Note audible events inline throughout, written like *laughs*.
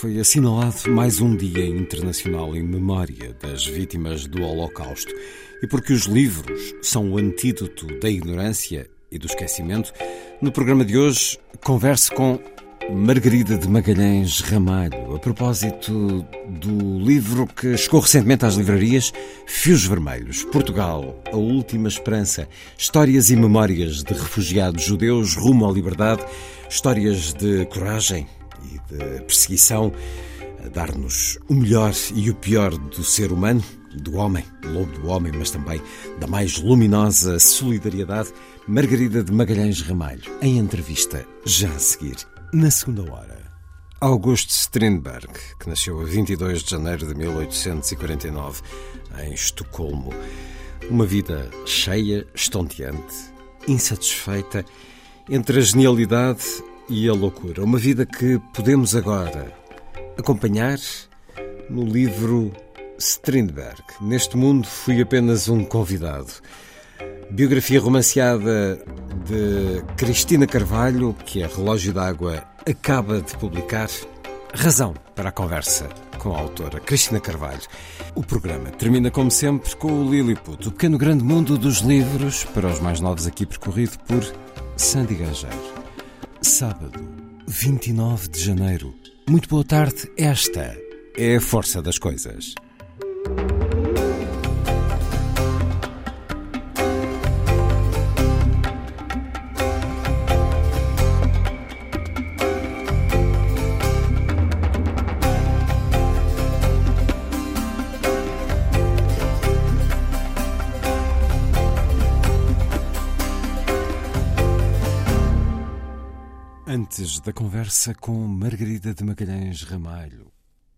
Foi assinalado mais um Dia Internacional em memória das vítimas do Holocausto. E porque os livros são o antídoto da ignorância e do esquecimento, no programa de hoje converso com Margarida de Magalhães Ramalho, a propósito do livro que chegou recentemente às livrarias, Fios Vermelhos, Portugal, a Última Esperança, Histórias e Memórias de Refugiados Judeus rumo à Liberdade, histórias de coragem e de perseguição, a dar-nos o melhor e o pior do ser humano, do homem, lobo do homem, mas também da mais luminosa solidariedade, Margarida de Magalhães Ramalho, em entrevista já a seguir na segunda hora. Augusto Strindberg, que nasceu a 22 de janeiro de 1849 em Estocolmo. Uma vida cheia, estonteante, insatisfeita, entre a genialidade e a loucura. Uma vida que podemos agora acompanhar no livro Strindberg. Neste mundo fui apenas um convidado. Biografia romanceada de Cristina Carvalho, que a Relógio d'Água acaba de publicar. Razão para a conversa com a autora Cristina Carvalho. O programa termina, como sempre, com o Lilliput, o pequeno grande mundo dos livros, para os mais novos aqui percorrido por Sandy Gageiro. Sábado, 29 de janeiro. Muito boa tarde. Esta é a força das coisas. Antes da conversa com Margarida de Magalhães Ramalho,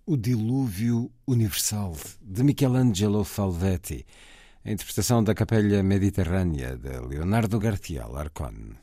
O Dilúvio Universal, de Michelangelo Falvetti, a interpretação da Capelha Mediterrânea de Leonardo García Larcón.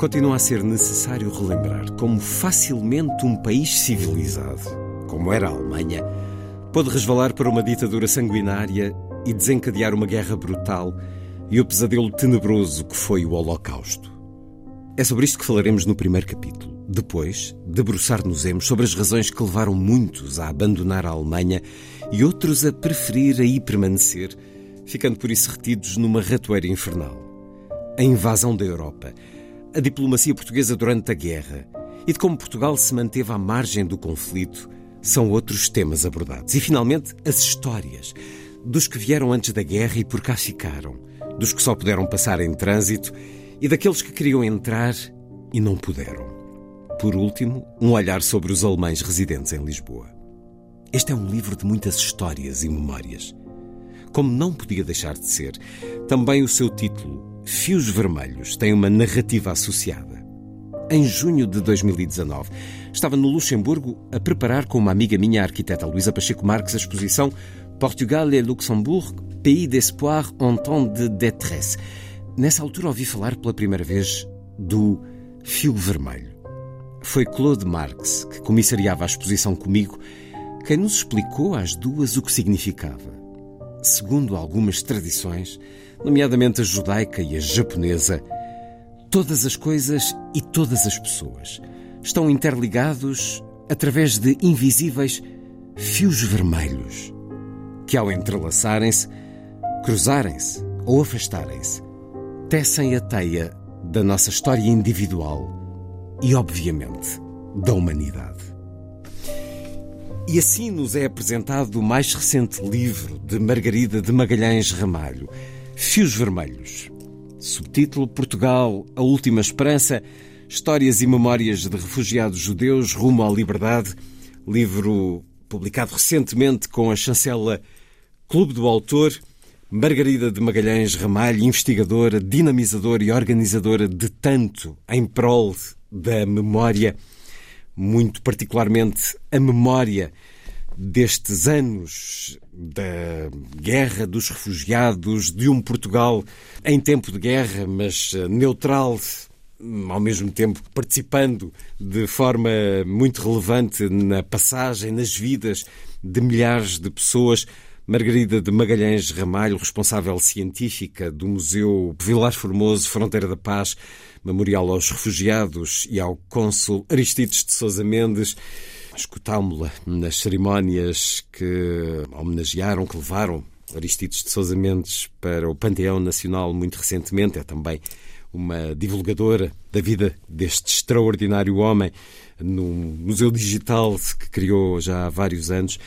Continua a ser necessário relembrar como facilmente um país civilizado, como era a Alemanha, pôde resvalar para uma ditadura sanguinária e desencadear uma guerra brutal e o pesadelo tenebroso que foi o Holocausto. É sobre isto que falaremos no primeiro capítulo. Depois, debruçar-nos-emos sobre as razões que levaram muitos a abandonar a Alemanha e outros a preferir aí permanecer, ficando por isso retidos numa ratoeira infernal. A invasão da Europa, a diplomacia portuguesa durante a guerra e de como Portugal se manteve à margem do conflito são outros temas abordados. E, finalmente, as histórias dos que vieram antes da guerra e por cá ficaram, dos que só puderam passar em trânsito e daqueles que queriam entrar e não puderam. Por último, um olhar sobre os alemães residentes em Lisboa. Este é um livro de muitas histórias e memórias. Como não podia deixar de ser, também o seu título, Fios Vermelhos, tem uma narrativa associada. Em junho de 2019, estava no Luxemburgo a preparar com uma amiga minha, a arquiteta Luísa Pacheco Marques, a exposição Portugal et Luxembourg, pays d'espoir en temps de détresse. Nessa altura ouvi falar pela primeira vez do fio vermelho. Foi Claude Marx, que comissariava a exposição comigo, quem nos explicou às duas o que significava. Segundo algumas tradições, nomeadamente a judaica e a japonesa, todas as coisas e todas as pessoas estão interligados através de invisíveis fios vermelhos que, ao entrelaçarem-se, cruzarem-se ou afastarem-se, tecem a teia da nossa história individual e, obviamente, da humanidade. E assim nos é apresentado o mais recente livro de Margarida de Magalhães Ramalho, Fios Vermelhos. Subtítulo Portugal, a Última Esperança, Histórias e Memórias de Refugiados Judeus rumo à Liberdade, livro publicado recentemente com a chancela Clube do Autor, Margarida de Magalhães Ramalho, investigadora, dinamizadora e organizadora de tanto em prol da memória, muito particularmente a memória destes anos da guerra dos refugiados, de um Portugal em tempo de guerra, mas neutral, ao mesmo tempo participando de forma muito relevante na passagem, nas vidas de milhares de pessoas Margarida de Magalhães Ramalho, responsável científica do Museu Vilar Formoso, Fronteira da Paz, Memorial aos Refugiados e ao cônsul Aristides de Sousa Mendes. Escutámo-la nas cerimónias que homenagearam, que levaram Aristides de Sousa Mendes para o Panteão Nacional muito recentemente. É também uma divulgadora da vida deste extraordinário homem no Museu Digital que criou já há vários anos.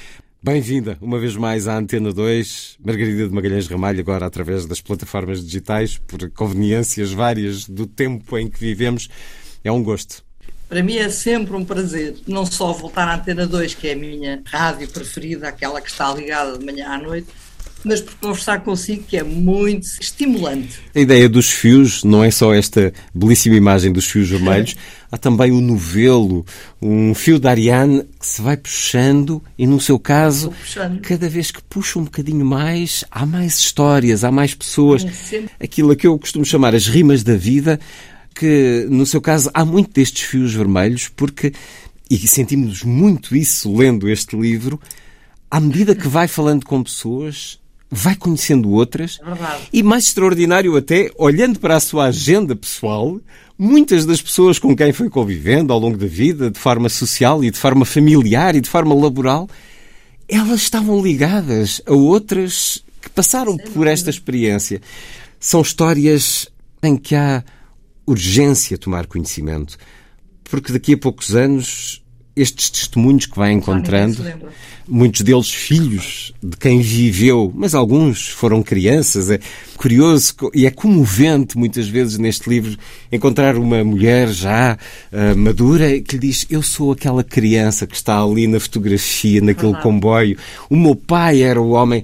Bem-vinda uma vez mais à Antena 2, Margarida de Magalhães Ramalho, agora através das plataformas digitais, por conveniências várias do tempo em que vivemos. É um gosto. Para mim é sempre um prazer, não só voltar à Antena 2, que é a minha rádio preferida, aquela que está ligada de manhã à noite, mas por conversar consigo, que é muito estimulante. A ideia dos fios não é só esta belíssima imagem dos fios vermelhos, *laughs* há também o novelo, um fio da Ariane que se vai puxando e, no seu caso, cada vez que puxa um bocadinho mais, há mais histórias, há mais pessoas. Aquilo a que eu costumo chamar as rimas da vida, que, no seu caso, há muito destes fios vermelhos, porque, e sentimos muito isso lendo este livro, à medida que vai falando com pessoas, vai conhecendo outras é e, mais extraordinário até, olhando para a sua agenda pessoal, muitas das pessoas com quem foi convivendo ao longo da vida, de forma social e de forma familiar e de forma laboral, elas estavam ligadas a outras que passaram por esta experiência. São histórias em que há urgência tomar conhecimento, porque daqui a poucos anos estes testemunhos que vai encontrando, muitos deles filhos de quem viveu, mas alguns foram crianças. É curioso e é comovente muitas vezes neste livro encontrar uma mulher já uh, madura que lhe diz: Eu sou aquela criança que está ali na fotografia, naquele comboio. O meu pai era o homem.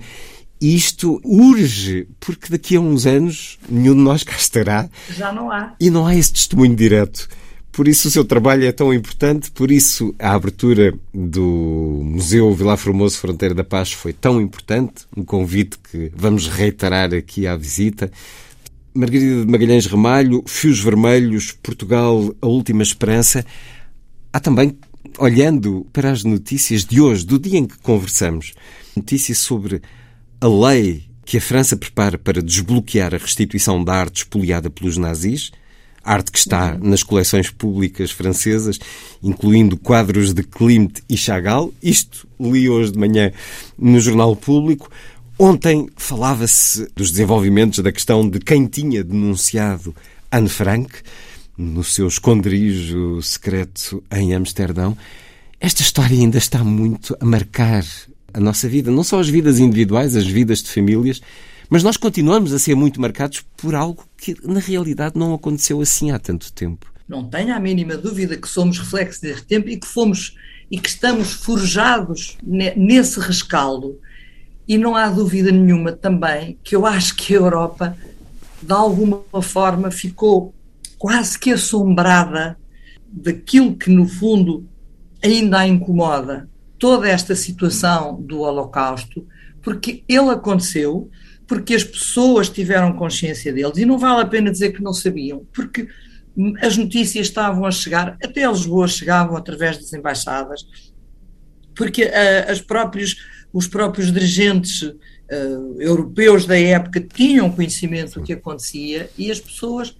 Isto urge, porque daqui a uns anos nenhum de nós *laughs* cá estará. Já não há. E não há esse testemunho direto. Por isso o seu trabalho é tão importante, por isso a abertura do Museu Vilar Formoso Fronteira da Paz foi tão importante, um convite que vamos reiterar aqui à visita. Margarida de Magalhães Ramalho, Fios Vermelhos, Portugal, a Última Esperança. Há também, olhando para as notícias de hoje, do dia em que conversamos, notícias sobre a lei que a França prepara para desbloquear a restituição da arte espoliada pelos nazis, arte que está nas coleções públicas francesas, incluindo quadros de Klimt e Chagall. Isto li hoje de manhã no Jornal Público. Ontem falava-se dos desenvolvimentos da questão de quem tinha denunciado Anne Frank no seu esconderijo secreto em Amsterdão. Esta história ainda está muito a marcar a nossa vida, não só as vidas individuais, as vidas de famílias, mas nós continuamos a ser muito marcados por algo que na realidade não aconteceu assim há tanto tempo. Não tenho a mínima dúvida que somos reflexo deste tempo e que fomos e que estamos forjados nesse rescaldo. E não há dúvida nenhuma também que eu acho que a Europa, de alguma forma, ficou quase que assombrada daquilo que, no fundo, ainda a incomoda, toda esta situação do Holocausto, porque ele aconteceu, porque as pessoas tiveram consciência deles, e não vale a pena dizer que não sabiam, porque as notícias estavam a chegar, até Lisboa chegavam através das embaixadas, porque uh, próprios, os próprios dirigentes uh, europeus da época tinham conhecimento do que acontecia e as pessoas, de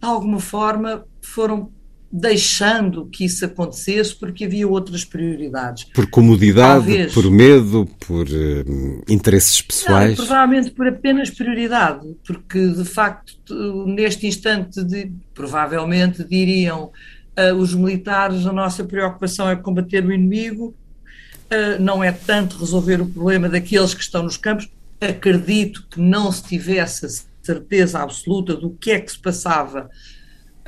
alguma forma, foram deixando que isso acontecesse porque havia outras prioridades. Por comodidade, Talvez, por medo, por uh, interesses pessoais? Não, provavelmente por apenas prioridade, porque de facto neste instante de, provavelmente diriam uh, os militares a nossa preocupação é combater o inimigo, uh, não é tanto resolver o problema daqueles que estão nos campos. Acredito que não se tivesse certeza absoluta do que é que se passava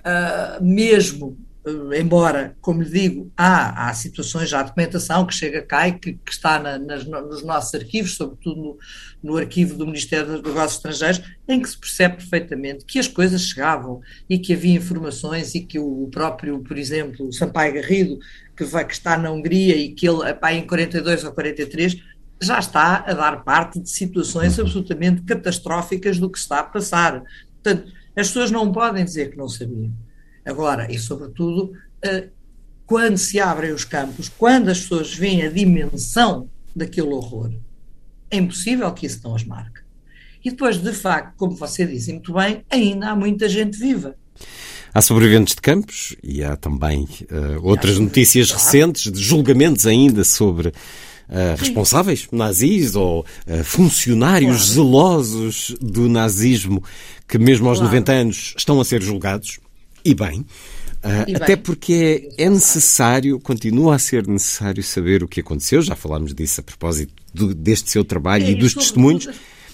uh, mesmo, uh, embora, como lhe digo, há, há situações, já há documentação que chega cá e que, que está na, nas, nos nossos arquivos, sobretudo no, no arquivo do Ministério dos Negócios Estrangeiros, em que se percebe perfeitamente que as coisas chegavam e que havia informações e que o próprio, por exemplo, o Sampaio Garrido, que, vai, que está na Hungria e que ele, epá, em 42 ou 43, já está a dar parte de situações absolutamente catastróficas do que está a passar. Portanto, as pessoas não podem dizer que não sabiam. Agora, e sobretudo, eh, quando se abrem os campos, quando as pessoas veem a dimensão daquele horror, é impossível que isso não as marque. E depois, de facto, como você disse muito bem, ainda há muita gente viva. Há sobreviventes de campos e há também uh, outras notícias claro. recentes de julgamentos ainda sobre uh, responsáveis nazis ou uh, funcionários claro. zelosos do nazismo que, mesmo aos claro. 90 anos, estão a ser julgados. E bem. Uh, até porque é, é, necessário, continua a ser necessário saber o que aconteceu, já falámos disso a propósito do, deste seu trabalho é, e dos testemunhos,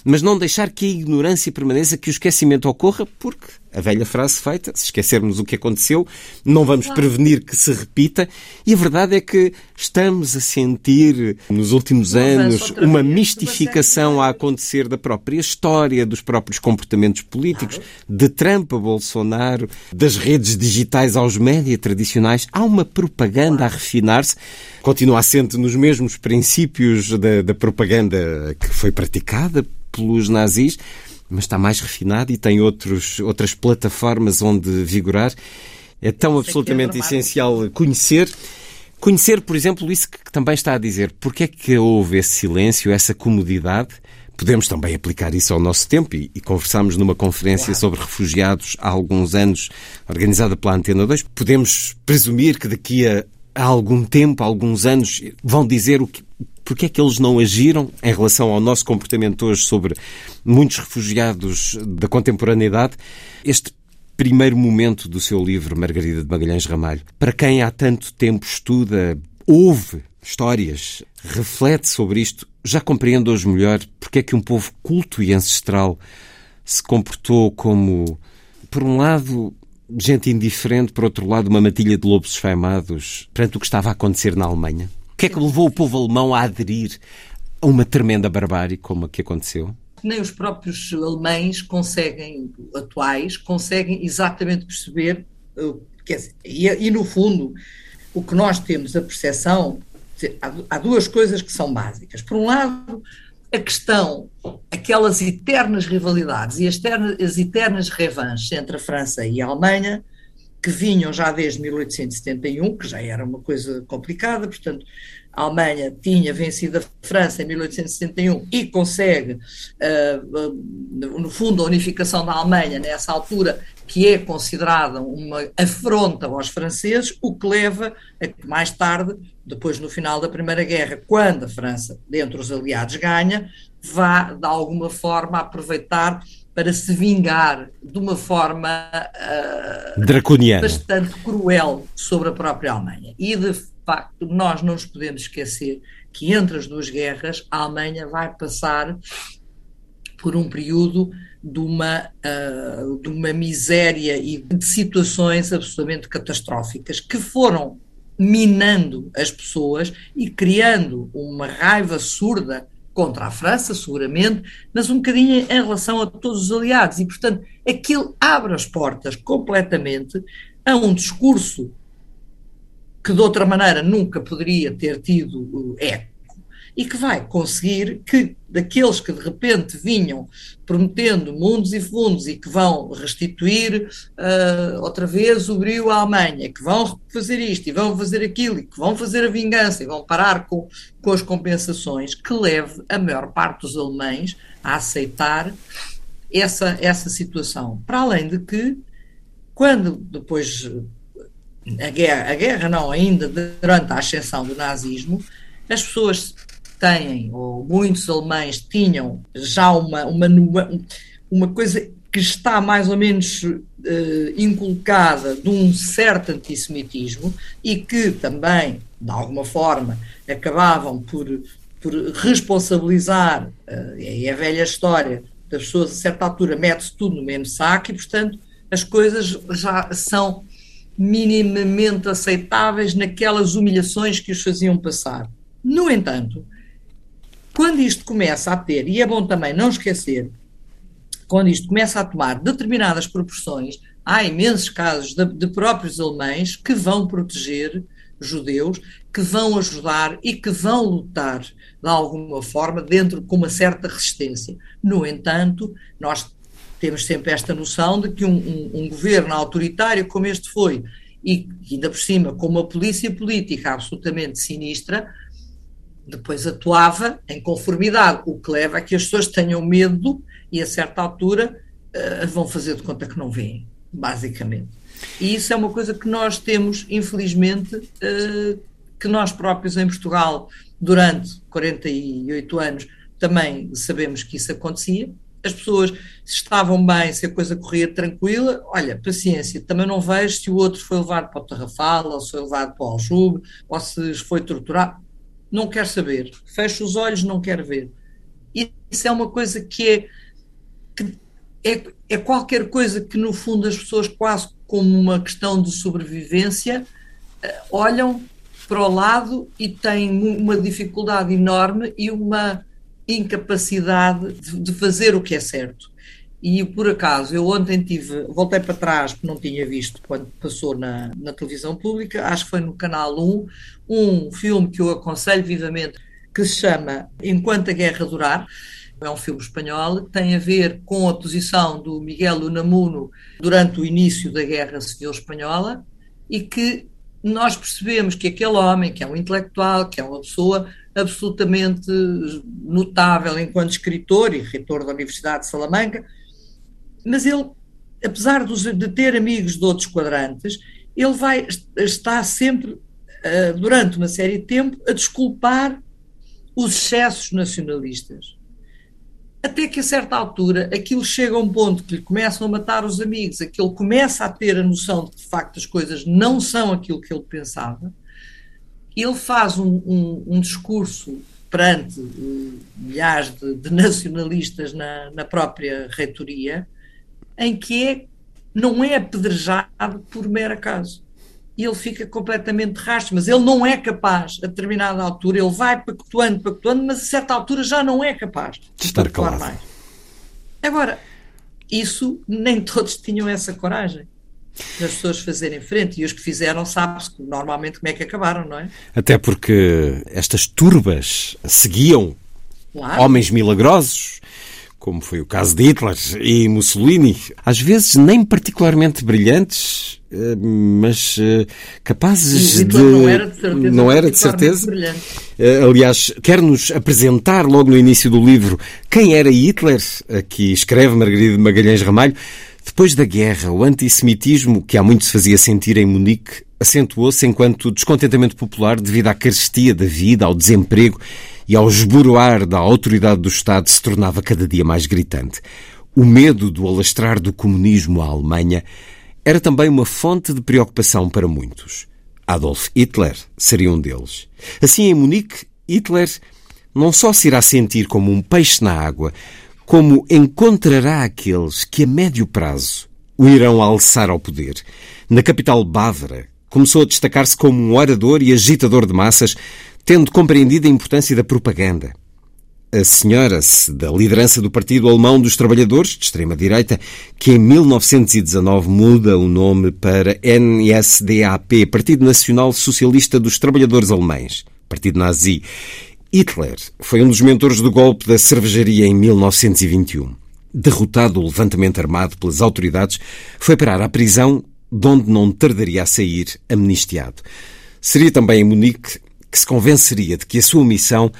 mas não deixar que a ignorância permaneça, que o esquecimento ocorra, porque a velha frase feita, se esquecermos o que aconteceu, não vamos prevenir que se repita, e a verdade é que estamos a sentir, nos últimos anos, uma mistificação a acontecer da própria história, dos próprios comportamentos políticos, de Trump a Bolsonaro, das redes digitais aos média tradicionais. Há uma propaganda a refinar-se, continua assente nos mesmos princípios da, da propaganda que foi praticada pelos nazis, mas está mais refinado e tem outros, outras plataformas onde vigorar. É tão absolutamente essencial conhecer. Conhecer, por exemplo, isso que também está a dizer. Porque é que houve esse silêncio, essa comodidade? Podemos também aplicar isso ao nosso tempo e, e conversámos numa conferência claro. sobre refugiados há alguns anos, organizada pela Antena 2. Podemos presumir que daqui a, há algum tempo, alguns anos, vão dizer o que, porque é que eles não agiram em relação ao nosso comportamento hoje sobre muitos refugiados da contemporaneidade? Este primeiro momento do seu livro, Margarida de Magalhães Ramalho, para quem há tanto tempo estuda, ouve histórias, reflete sobre isto, já compreende hoje melhor porque é que um povo culto e ancestral se comportou como, por um lado, gente indiferente, por outro lado, uma matilha de lobos esfaimados perante o que estava a acontecer na Alemanha? Que é que levou o povo alemão a aderir a uma tremenda barbárie como a que aconteceu? Nem os próprios alemães conseguem, atuais, conseguem exatamente perceber, eh, quer dizer, e, e no fundo, o que nós temos, a percepção, há duas coisas que são básicas. Por um lado, a questão, aquelas eternas rivalidades e as, ternas, as eternas revanches entre a França e a Alemanha, que vinham já desde 1871, que já era uma coisa complicada, portanto, a Alemanha tinha vencido a França em 1871 e consegue, uh, uh, no fundo, a unificação da Alemanha nessa altura, que é considerada uma afronta aos franceses, o que leva a que mais tarde, depois no final da Primeira Guerra, quando a França, dentre os aliados, ganha, vá de alguma forma aproveitar para se vingar de uma forma uh, draconiana bastante cruel sobre a própria Alemanha. E de facto, nós não nos podemos esquecer que entre as duas guerras, a Alemanha vai passar por um período de uma, uh, de uma miséria e de situações absolutamente catastróficas que foram minando as pessoas e criando uma raiva surda contra a França, seguramente, mas um bocadinho em relação a todos os aliados. E, portanto, aquilo abre as portas completamente a um discurso que de outra maneira nunca poderia ter tido eco e que vai conseguir que daqueles que de repente vinham prometendo mundos e fundos e que vão restituir uh, outra vez o brio à Alemanha, que vão fazer isto e vão fazer aquilo e que vão fazer a vingança e vão parar com, com as compensações, que leve a maior parte dos alemães a aceitar essa, essa situação. Para além de que, quando depois a guerra, a guerra não, ainda durante a ascensão do nazismo, as pessoas têm, ou muitos alemães tinham já uma, uma, uma coisa que está mais ou menos uh, inculcada de um certo antissemitismo e que também, de alguma forma, acabavam por, por responsabilizar, uh, é a velha história, das pessoas a certa altura mete-se tudo no mesmo saco e, portanto, as coisas já são minimamente aceitáveis naquelas humilhações que os faziam passar. No entanto, quando isto começa a ter, e é bom também não esquecer, quando isto começa a tomar determinadas proporções, há imensos casos de, de próprios alemães que vão proteger judeus, que vão ajudar e que vão lutar de alguma forma dentro com uma certa resistência. No entanto, nós temos sempre esta noção de que um, um, um governo autoritário como este foi, e ainda por cima com uma polícia política absolutamente sinistra, depois atuava em conformidade, o que leva a que as pessoas tenham medo e a certa altura uh, vão fazer de conta que não veem, basicamente. E isso é uma coisa que nós temos, infelizmente, uh, que nós próprios em Portugal, durante 48 anos, também sabemos que isso acontecia, as pessoas estavam bem, se a coisa corria tranquila, olha, paciência, também não vejo se o outro foi levado para o Tarrafal, ou se foi levado para o Aljube, ou se foi torturado, não quer saber, fecha os olhos, não quer ver. Isso é uma coisa que é, que é, é qualquer coisa que no fundo as pessoas quase como uma questão de sobrevivência eh, olham para o lado e têm uma dificuldade enorme e uma incapacidade de, de, fazer o que é certo. E por acaso, eu ontem tive, voltei para trás porque não tinha visto quando passou na, na televisão pública, acho que foi no Canal 1, um filme que eu aconselho vivamente, que se chama Enquanto a Guerra Durar. É um filme espanhol, tem a ver com a posição do Miguel Unamuno durante o início da Guerra Civil Espanhola e que nós percebemos que aquele homem, que é um intelectual, que é uma pessoa absolutamente notável enquanto escritor e reitor da Universidade de Salamanca, mas ele, apesar de ter amigos de outros quadrantes, ele vai estar sempre, eh, durante uma série de tempo, a desculpar os excessos nacionalistas. Até que a certa altura aquilo chega a um ponto que lhe começam a matar os amigos, aquilo começa a ter a noção de que de facto as coisas não são aquilo que ele pensava, ele faz um, um, um discurso perante uh, milhares de, de nacionalistas na, na, própria reitoria, em que é, não é apedrejado por mero acaso. E ele fica completamente rastro, mas ele não é capaz, a determinada altura, ele vai pactuando, pactuando, mas a certa altura já não é capaz de estar claro. mais. Agora, isso nem *laughs* todos tinham essa coragem das pessoas fazerem frente e os que fizeram sabe-se normalmente como é que acabaram, não é? Até porque estas turbas seguiam claro. homens milagrosos, como foi o caso de Hitler e Mussolini, às vezes nem particularmente brilhantes, eh, mas eh, capazes de. Não era de certeza. Não era de certeza. Eh, aliás, quer-nos apresentar logo no início do livro quem era Hitler, aqui escreve Margarida Magalhães Ramalho. Depois da guerra, o antissemitismo, que há muito se fazia sentir em Munique, acentuou-se enquanto descontentamento popular devido à carestia da vida, ao desemprego e ao esboroar da autoridade do Estado se tornava cada dia mais gritante. O medo do alastrar do comunismo à Alemanha era também uma fonte de preocupação para muitos. Adolf Hitler seria um deles. Assim, em Munique, Hitler não só se irá sentir como um peixe na água, como encontrará aqueles que a médio prazo o irão alçar ao poder. Na capital bávara, começou a destacar-se como um orador e agitador de massas, tendo compreendido a importância da propaganda. A senhora-se da liderança do Partido Alemão dos Trabalhadores, de extrema-direita, que em 1919 muda o nome para NSDAP, Partido Nacional Socialista dos Trabalhadores Alemães, Partido Nazi, Hitler foi um dos mentores do golpe da cervejaria em 1921. Derrotado o levantamento armado pelas autoridades, foi parar à prisão, de onde não tardaria a sair amnistiado. Seria também em Munique que se convenceria de que a sua missão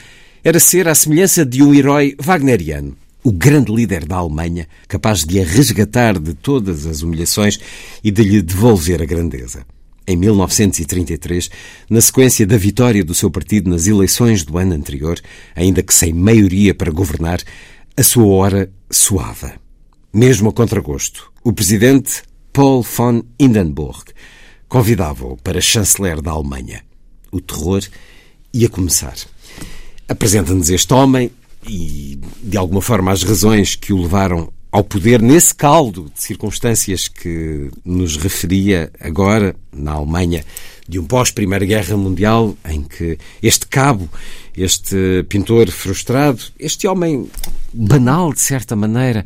era ser à semelhança de um herói wagneriano, o grande líder da Alemanha, capaz de a resgatar de todas as humilhações e de lhe devolver a grandeza em 1933, na sequência da vitória do seu partido nas eleições do ano anterior, ainda que sem maioria para governar, a sua hora soava. Mesmo a contragosto, o presidente Paul von Hindenburg convidava-o para chanceler da Alemanha. O terror ia começar. Apresenta-nos este homem e, de alguma forma, as razões que o levaram ao poder nesse caldo de circunstâncias que nos referia agora na Alemanha de um pós-Primeira Guerra Mundial, em que este cabo, este pintor frustrado, este homem banal de certa maneira,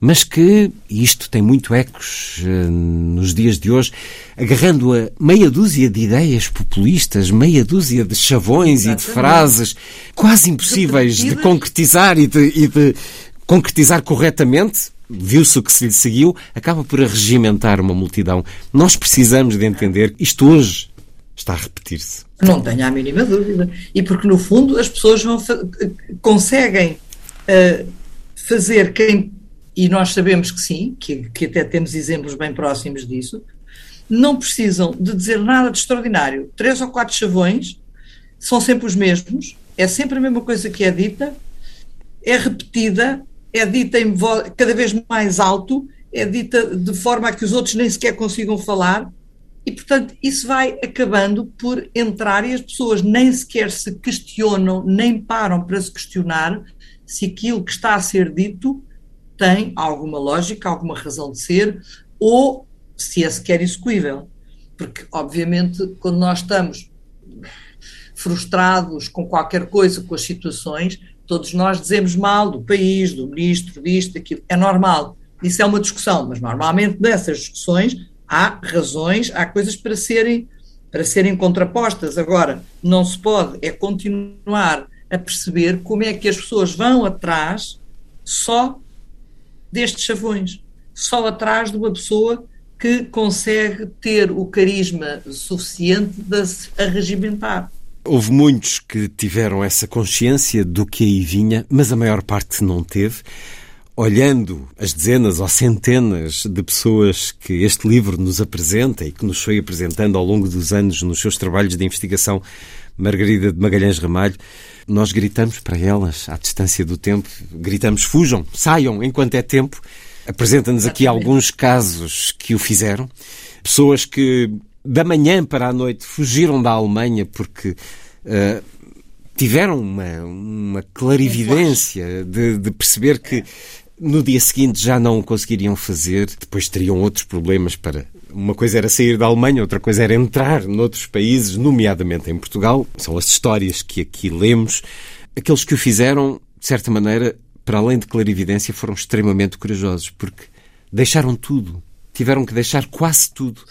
mas que, e isto tem muito ecos uh, nos dias de hoje, agarrando a meia dúzia de ideias populistas, meia dúzia de chavões Exatamente. e de frases quase impossíveis de concretizar e de, e de concretizar corretamente, viu-se o que se lhe seguiu, acaba por arregimentar uma multidão. Nós precisamos de entender isto hoje está a repetir-se. Não tenho a mínima dúvida. E porque, no fundo, as pessoas vão conseguem uh, fazer quem. E nós sabemos que sim, que, que até temos exemplos bem próximos disso, não precisam de dizer nada de extraordinário. Três ou quatro chavões são sempre os mesmos, é sempre a mesma coisa que é dita, é repetida é dita em cada vez mais alto, é dita de forma a que os outros nem sequer consigam falar, e portanto isso vai acabando por entrar e as pessoas nem sequer se questionam, nem param para se questionar se aquilo que está a ser dito tem alguma lógica, alguma razão de ser, ou se é sequer execuível. Porque, obviamente, quando nós estamos frustrados com qualquer coisa, com as situações, Todos nós dizemos mal do país, do ministro, disto, daquilo. É normal. Isso é uma discussão, mas normalmente nessas discussões há razões, há coisas para serem, para serem contrapostas. Agora, não se pode é continuar a perceber como é que as pessoas vão atrás só destes chavões, só atrás de uma pessoa que consegue ter o carisma suficiente de se arregimentar. Houve muitos que tiveram essa consciência do que aí vinha, mas a maior parte não teve. Olhando as dezenas ou centenas de pessoas que este livro nos apresenta e que nos foi apresentando ao longo dos anos nos seus trabalhos de investigação, Margarida de Magalhães Ramalho, nós gritamos para elas, à distância do tempo, gritamos: fujam, saiam enquanto é tempo. Apresenta-nos aqui alguns casos que o fizeram. Pessoas que da manhã para a noite fugiram da Alemanha porque uh, tiveram uma, uma clarividência de, de perceber que no dia seguinte já não o conseguiriam fazer, depois teriam outros problemas para. Uma coisa era sair da Alemanha, outra coisa era entrar noutros países, nomeadamente em Portugal. São as histórias que aqui lemos. Aqueles que o fizeram, de certa maneira, para além de clarividência, foram extremamente corajosos, porque deixaram tudo. Tiveram que deixar quase tudo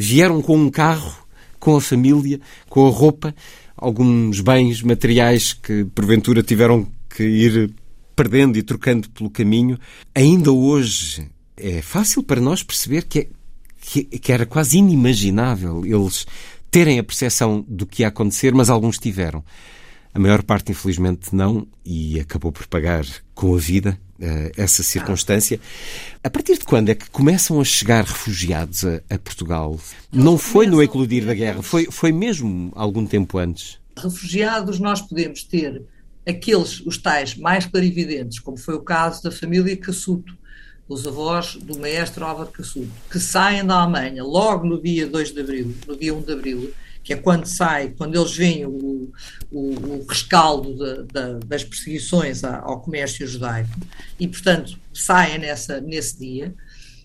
vieram com um carro, com a família, com a roupa, alguns bens materiais que porventura tiveram que ir perdendo e trocando pelo caminho. Ainda hoje é fácil para nós perceber que, é, que, que era quase inimaginável eles terem a percepção do que ia acontecer, mas alguns tiveram. A maior parte, infelizmente, não, e acabou por pagar com a vida uh, essa circunstância. A partir de quando é que começam a chegar refugiados a, a Portugal? Não foi no eclodir da guerra, foi, foi mesmo algum tempo antes. Refugiados, nós podemos ter aqueles, os tais mais clarividentes, como foi o caso da família Cassuto, os avós do maestro Álvaro Cassuto, que saem da Alemanha logo no dia 2 de abril, no dia 1 de abril, que é quando sai, quando eles veem o, o, o rescaldo de, de, das perseguições ao comércio judaico, e portanto saem nessa, nesse dia.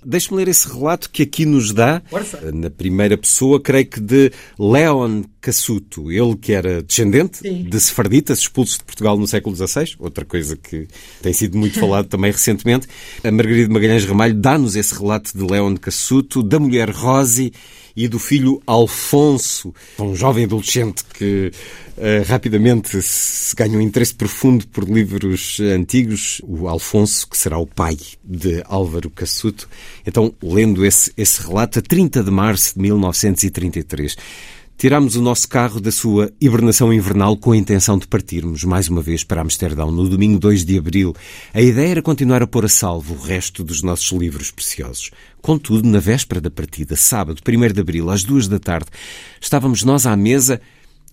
Deixe-me ler esse relato que aqui nos dá, Força. na primeira pessoa, creio que de Leon Cassuto, ele que era descendente Sim. de sefarditas expulsos de Portugal no século XVI, outra coisa que tem sido muito falado também recentemente. A Margarida Magalhães Ramalho dá-nos esse relato de Leon Cassuto, da mulher Rosi e do filho Alfonso, um jovem adolescente que uh, rapidamente se ganha um interesse profundo por livros antigos, o Alfonso, que será o pai de Álvaro Cassuto. Então, lendo esse, esse relato, a 30 de março de 1933, Tirámos o nosso carro da sua hibernação invernal com a intenção de partirmos mais uma vez para Amsterdão no domingo 2 de abril. A ideia era continuar a pôr a salvo o resto dos nossos livros preciosos. Contudo, na véspera da partida, sábado 1 de abril, às duas da tarde, estávamos nós à mesa,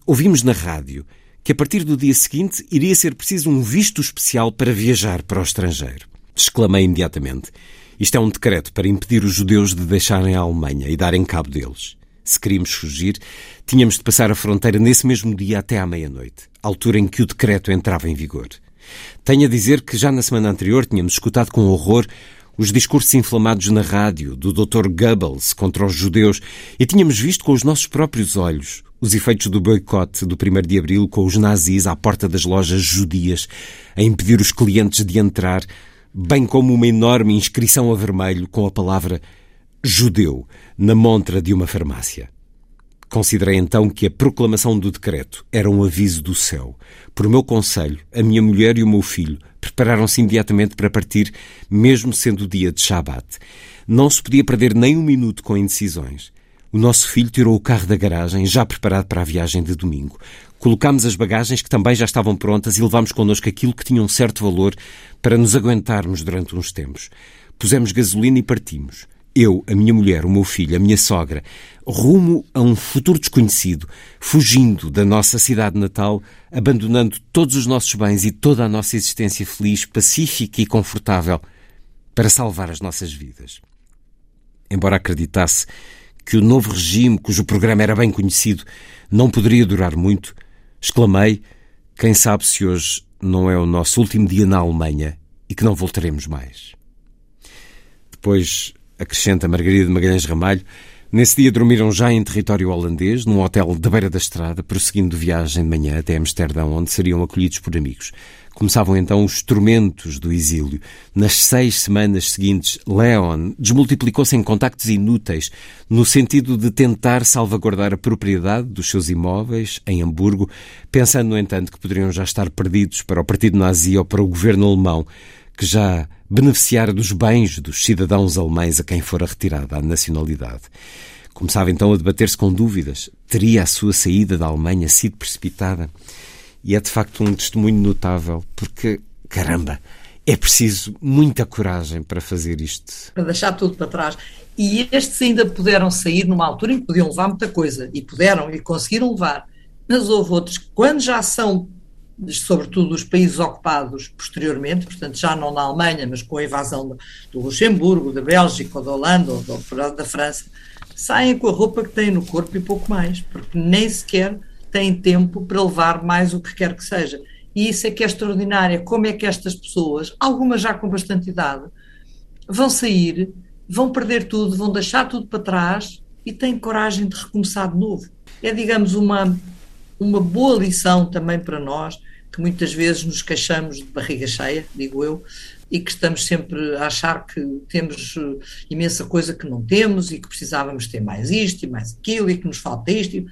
ouvimos na rádio que a partir do dia seguinte iria ser preciso um visto especial para viajar para o estrangeiro. Exclamei imediatamente. Isto é um decreto para impedir os judeus de deixarem a Alemanha e darem cabo deles. Se queríamos fugir, tínhamos de passar a fronteira nesse mesmo dia até à meia-noite, altura em que o decreto entrava em vigor. Tenho a dizer que já na semana anterior tínhamos escutado com horror os discursos inflamados na rádio do Dr. Goebbels contra os judeus e tínhamos visto com os nossos próprios olhos os efeitos do boicote do 1 de abril com os nazis à porta das lojas judias a impedir os clientes de entrar, bem como uma enorme inscrição a vermelho com a palavra judeu na montra de uma farmácia. Considerei então que a proclamação do decreto era um aviso do céu. Por meu conselho, a minha mulher e o meu filho prepararam-se imediatamente para partir, mesmo sendo dia de Shabat. Não se podia perder nem um minuto com indecisões. O nosso filho tirou o carro da garagem, já preparado para a viagem de domingo. Colocámos as bagagens que também já estavam prontas e levámos connosco aquilo que tinha um certo valor para nos aguentarmos durante uns tempos. Pusemos gasolina e partimos eu, a minha mulher, o meu filho, a minha sogra, rumo a um futuro desconhecido, fugindo da nossa cidade natal, abandonando todos os nossos bens e toda a nossa existência feliz, pacífica e confortável, para salvar as nossas vidas. Embora acreditasse que o novo regime, cujo programa era bem conhecido, não poderia durar muito, exclamei: quem sabe se hoje não é o nosso último dia na Alemanha e que não voltaremos mais. Depois acrescenta Margarida de Magalhães Ramalho, Nesse dia dormiram já em território holandês, num hotel da beira da estrada, prosseguindo viagem de manhã até Amsterdão, onde seriam acolhidos por amigos. Começavam então os tormentos do exílio. Nas seis semanas seguintes, Leon desmultiplicou-se em contactos inúteis, no sentido de tentar salvaguardar a propriedade dos seus imóveis em Hamburgo, pensando, no entanto, que poderiam já estar perdidos para o partido nazi ou para o governo alemão, que já beneficiara dos bens dos cidadãos alemães a quem fora retirada a nacionalidade. Começava então a debater-se com dúvidas. Teria a sua saída da Alemanha sido precipitada? E é de facto um testemunho notável, porque, caramba, é preciso muita coragem para fazer isto. Para deixar tudo para trás. E estes ainda puderam sair numa altura em que podiam levar muita coisa, e puderam, e conseguiram levar. Mas houve outros que, quando já são sobretudo os países ocupados posteriormente, portanto já não na Alemanha, mas com a invasão do Luxemburgo, da Bélgica, ou da Holanda, ou da França, saem com a roupa que têm no corpo e pouco mais, porque nem sequer têm tempo para levar mais o que quer que seja. E isso é que é extraordinário, como é que estas pessoas, algumas já com bastante idade, vão sair, vão perder tudo, vão deixar tudo para trás e têm coragem de recomeçar de novo. É, digamos, uma, uma boa lição também para nós, que muitas vezes nos queixamos de barriga cheia, digo eu, e que estamos sempre a achar que temos eh, imensa coisa que não temos e que precisávamos ter mais isto e mais aquilo e que nos falta isto.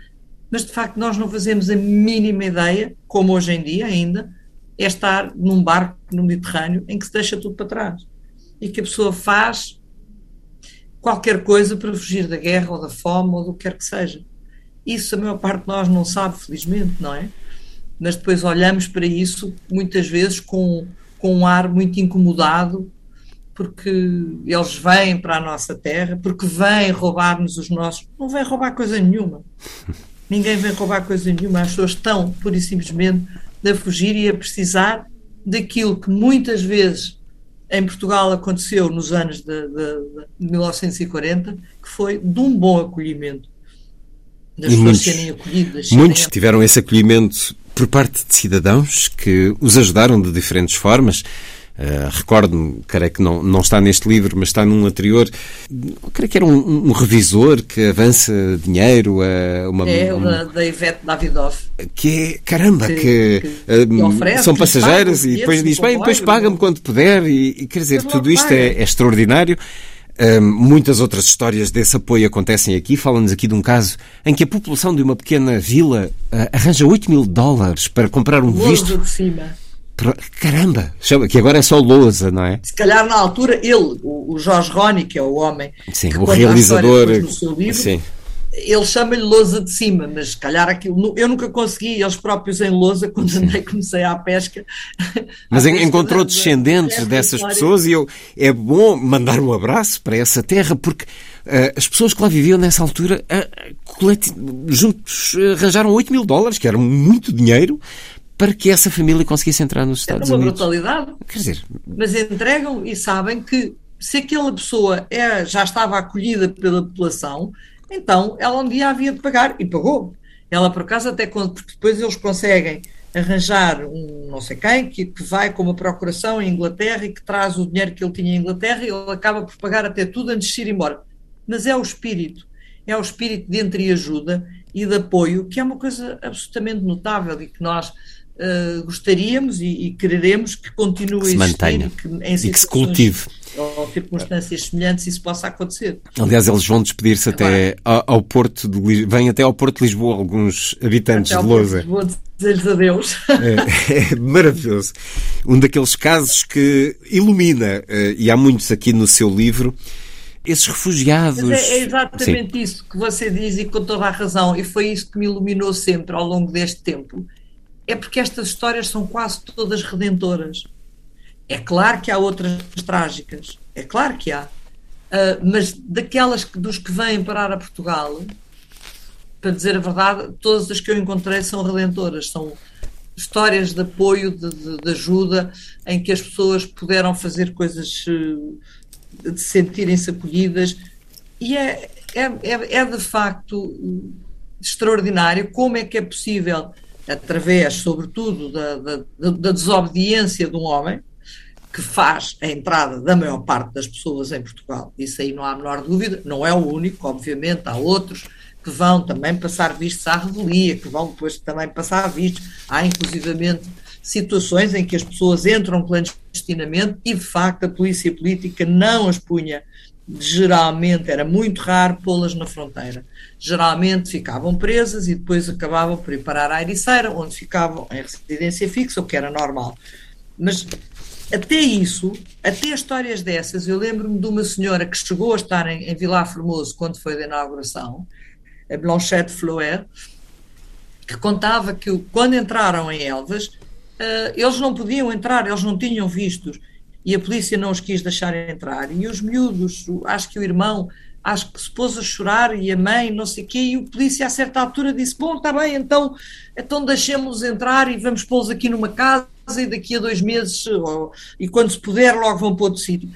Mas de facto nós não fazemos a mínima ideia, como hoje em dia ainda, é estar num barco no Mediterrâneo em que se deixa tudo para trás e que a pessoa faz qualquer coisa para fugir da guerra ou da fome ou do que quer que seja. Isso a maior parte de nós não sabe, felizmente, não é? Mas depois olhamos para isso muitas vezes com, com um ar muito incomodado, porque eles vêm para a nossa terra, porque vêm roubar-nos os nossos. Não vêm roubar coisa nenhuma. *laughs* Ninguém vem roubar coisa nenhuma. As pessoas estão, pura e simplesmente, a fugir e a precisar daquilo que muitas vezes em Portugal aconteceu nos anos de, de, de 1940, que foi de um bom acolhimento. Das pessoas muitos, serem acolhidas. Muitos tiveram esse acolhimento por parte de cidadãos que os ajudaram de diferentes formas. Uh, Recordo-me, creio que não, não está neste livro, mas está num anterior, creio que era um, um revisor que avança dinheiro a uma. É, o da, da Ivete Davidoff. Que é, caramba, que, que, que, que oferece, são passageiras e depois diz, bem, depois paga-me quando puder, e, e quer dizer, tudo isto é, é extraordinário. Muitas outras histórias desse apoio acontecem aqui. Fala-nos aqui de um caso em que a população de uma pequena vila uh, arranja 8 mil dólares para comprar um visto. De cima. Caramba, que agora é só lousa, não é? Se calhar na altura ele, o, Jorge Roni, que é o homem sim, o realizador, no seu livro, sim. Ele chama-lhe lousa de cima, mas se calhar aquilo, eu nunca consegui, eles próprios em lousa, *laughs* quando andei comecei à pesca. Mas pesca encontrou descendentes dessas história. pessoas e eu, é bom mandar um abraço para essa terra, porque uh, as pessoas que lá viviam nessa altura, uh, juntos, arranjaram 8 mil dólares, que era muito dinheiro, para que essa família conseguisse entrar nos Estados é uma Unidos. brutalidade. Quer dizer, mas entregam e sabem que se aquela pessoa é, já estava acolhida pela população, então ela um dia havia de pagar e pagou. Ela, por acaso, até porque depois eles conseguem arranjar um não sei quem que, que vai com uma procuração em Inglaterra e que traz o dinheiro que ele tinha em Inglaterra e ele acaba por pagar até tudo antes de ir embora. Mas é o espírito, é o espírito de entreajuda e de apoio, que é uma coisa absolutamente notável e que nós uh, gostaríamos e, e, quereremos que continue que se mantenha e que, em e que se cultive. Ou circunstâncias semelhantes isso possa acontecer. Aliás, eles vão despedir-se até ao, ao, Porto de Lisboa, vêm até ao Porto de Lisboa alguns habitantes até de Lousa. Vou dizer-lhes adeus. É, é maravilhoso. Um daqueles casos que ilumina, uh, e há muitos aqui no seu livro, esses refugiados. É, é, exatamente Sim. isso que você diz e com toda a razão, e foi isso que me iluminou sempre ao longo deste tempo é porque estas histórias são quase todas redentoras. É claro que há outras trágicas, é claro que há, uh, mas daquelas que, dos que vêm parar a Portugal, para dizer a verdade, todas as que eu encontrei são redentoras, são histórias de apoio, de, de, de ajuda, em que as pessoas puderam fazer coisas uh, de sentirem-se acolhidas, e é, é, é, é de facto extraordinário como é que é possível através, sobretudo, da, da, da desobediência de um homem, que faz a entrada da maior parte das pessoas em Portugal. Isso aí não há a menor dúvida, não é o único, obviamente, há outros que vão também passar vistos à revelia, que vão depois também passar vistos. Há, inclusivamente, situações em que as pessoas entram clandestinamente e, de facto, a polícia política não as punha geralmente era muito raro pô-las na fronteira. Geralmente ficavam presas e depois acabavam por ir parar à Ericeira, onde ficavam em residência fixa, o que era normal. Mas até isso, até histórias dessas, eu lembro-me de uma senhora que chegou a estar em, em Vilar Formoso quando foi da inauguração, a Blanchette Floer, que contava que quando entraram em Elvas, uh, eles não podiam entrar, eles não tinham vistos e a polícia não os quis deixar entrar. E os miúdos, acho que o irmão, acho que se pôs a chorar e a mãe, não sei o quê, e o polícia a certa altura disse: Bom, está bem, então, então deixemos-los entrar e vamos pô-los aqui numa casa e daqui a dois meses, ou, e quando se puder, logo vão para outro sítio.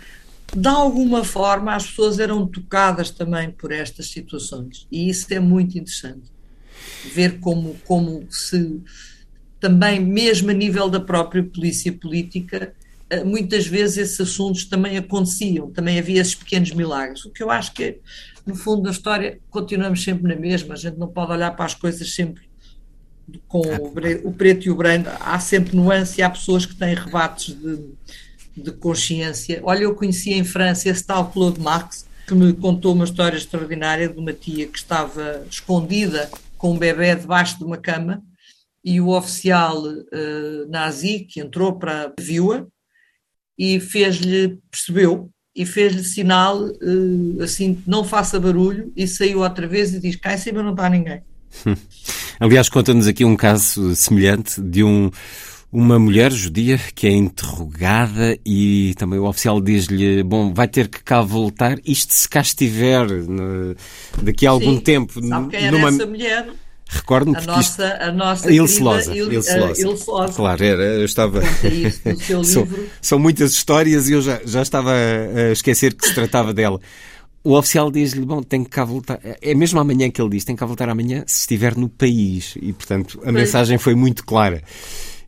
De alguma forma, as pessoas eram tocadas também por estas situações, e isso é muito interessante. Ver como, como se também, mesmo a nível da própria polícia política, muitas vezes esses assuntos também aconteciam, também havia esses pequenos milagres. O que eu acho que, no fundo da história, continuamos sempre na mesma, a gente não pode olhar para as coisas sempre com o preto e o branco, há sempre nuance e há pessoas que têm rebates de, de consciência. Olha, eu conheci em França esse tal Claude Marx, que me contou uma história extraordinária de uma tia que estava escondida com um bebê debaixo de uma cama e o oficial uh, nazi que entrou para viu-a e fez-lhe, percebeu, e fez-lhe sinal uh, assim, não faça barulho, e saiu outra vez e diz, cá em cima não está ninguém. *laughs* Aliás, conta-nos aqui um caso semelhante de um, uma mulher judia que é interrogada e também o oficial diz-lhe, bom, vai ter que cá voltar, isto se cá estiver no, daqui a algum Sim, tempo. Sabe quem era numa... essa mulher? Recordo-me nossa, isto... a nossa Ilse Loza, Il, Ilse Loza. Ilse Loza. Claro, era, eu estava. Seu *laughs* são, livro. são muitas histórias e eu já, já estava a esquecer que se tratava dela. O oficial diz-lhe: Bom, tem que cá voltar. É mesmo amanhã que ele diz: tem que cá voltar amanhã se estiver no país. E, portanto, a mensagem foi muito clara.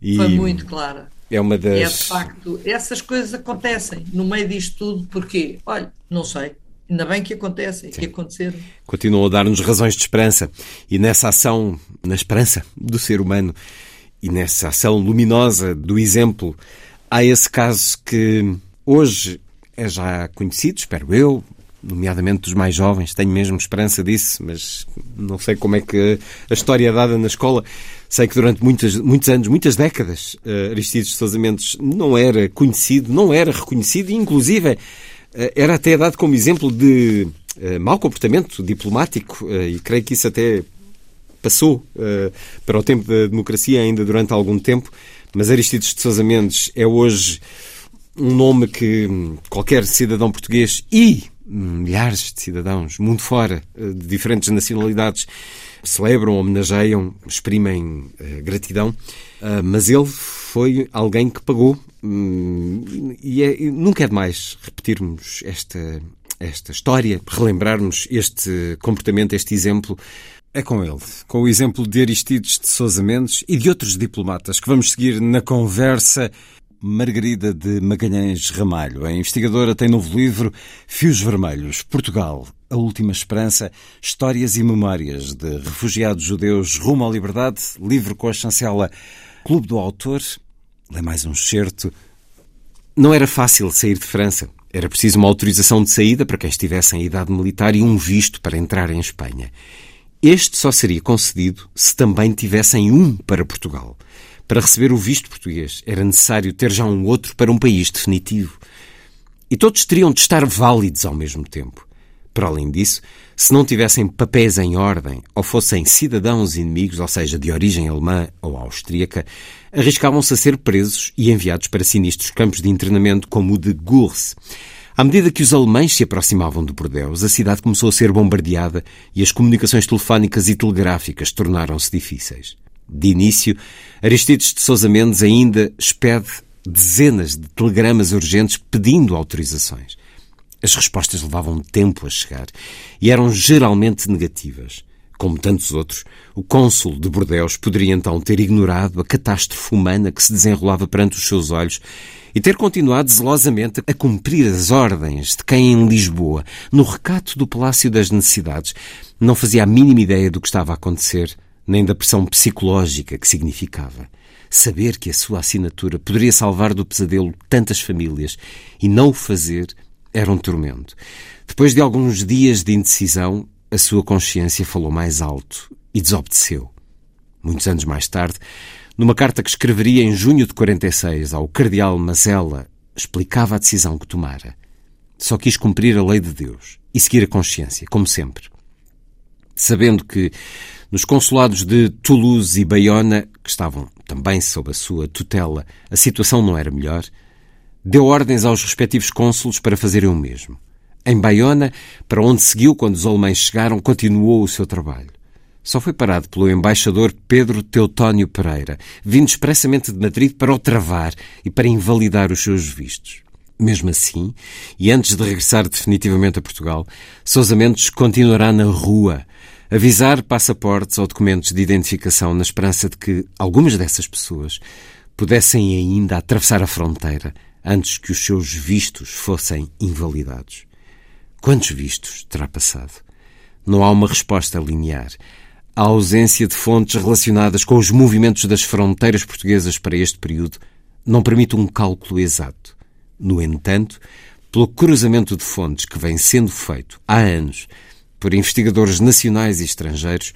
E Foi muito clara. É uma das. É de facto, essas coisas acontecem no meio disto tudo, porque, olha, não sei. Ainda bem que acontecem, Sim. que aconteceram. Continuam a dar-nos razões de esperança. E nessa ação, na esperança do ser humano, e nessa ação luminosa do exemplo, há esse caso que hoje é já conhecido, espero eu, nomeadamente dos mais jovens, tenho mesmo esperança disso, mas não sei como é que a história é dada na escola. Sei que durante muitos, muitos anos, muitas décadas, Aristides de Sousa Mendes não era conhecido, não era reconhecido, e inclusive era até dado como exemplo de uh, mau comportamento diplomático, uh, e creio que isso até passou para o tempo da democracia ainda durante algum tempo, mas Aristides de Sousa Mendes é hoje um nome que qualquer cidadão português e milhares de cidadãos, mundo fora, de diferentes nacionalidades, celebram, homenageiam, exprimem gratidão, mas ele foi alguém que pagou e, é, nunca é demais repetirmos esta, esta história, relembrarmos este comportamento, este exemplo. É com ele, com o exemplo de Aristides de Sousa Mendes e de outros diplomatas que vamos seguir na conversa. Margarida de Magalhães Ramalho, a investigadora, tem novo livro Fios Vermelhos, Portugal, a Última Esperança, Histórias e Memórias de Refugiados Judeus rumo à Liberdade, livro com a chancela Clube do Autor. Lê mais um excerto. Não era fácil sair de França. Era preciso uma autorização de saída para quem estivesse em idade militar e um visto para entrar em Espanha. Este só seria concedido se também tivessem um para Portugal. Para receber o visto português era necessário ter já um outro para um país definitivo. E todos teriam de estar válidos ao mesmo tempo. Para além disso, se não tivessem papéis em ordem ou fossem cidadãos inimigos, ou seja, de origem alemã ou austríaca, arriscavam-se a ser presos e enviados para sinistros campos de internamento como o de Gurs. À medida que os alemães se aproximavam de Bordeaux, a cidade começou a ser bombardeada e as comunicações telefónicas e telegráficas tornaram-se difíceis. De início, Aristides de Sousa Mendes ainda expede dezenas de telegramas urgentes pedindo autorizações. As respostas levavam tempo a chegar e eram geralmente negativas. Como tantos outros, o cônsul de Bordeaux poderia então ter ignorado a catástrofe humana que se desenrolava perante os seus olhos e ter continuado zelosamente a cumprir as ordens de quem em Lisboa, no recato do Palácio das Necessidades, não fazia a mínima ideia do que estava a acontecer, nem da pressão psicológica que significava. Saber que a sua assinatura poderia salvar do pesadelo tantas famílias e não o fazer era um tormento. Depois de alguns dias de indecisão, a sua consciência falou mais alto e desobedeceu. Muitos anos mais tarde, numa carta que escreveria em junho de 46 ao cardeal Mazella, explicava a decisão que tomara. Só quis cumprir a lei de Deus e seguir a consciência, como sempre. Sabendo que nos consulados de Toulouse e Bayona, que estavam também sob a sua tutela, a situação não era melhor, deu ordens aos respectivos cônsulos para fazerem o mesmo. Em Bayona, para onde seguiu quando os alemães chegaram, continuou o seu trabalho. Só foi parado pelo embaixador Pedro Teutónio Pereira, vindo expressamente de Madrid para o travar e para invalidar os seus vistos. Mesmo assim, e antes de regressar definitivamente a Portugal, Sousa Mendes continuará na rua, avisar passaportes ou documentos de identificação na esperança de que algumas dessas pessoas pudessem ainda atravessar a fronteira antes que os seus vistos fossem invalidados. Quantos vistos terá passado? Não há uma resposta linear. A ausência de fontes relacionadas com os movimentos das fronteiras portuguesas para este período não permite um cálculo exato. No entanto, pelo cruzamento de fontes que vem sendo feito há anos por investigadores nacionais e estrangeiros,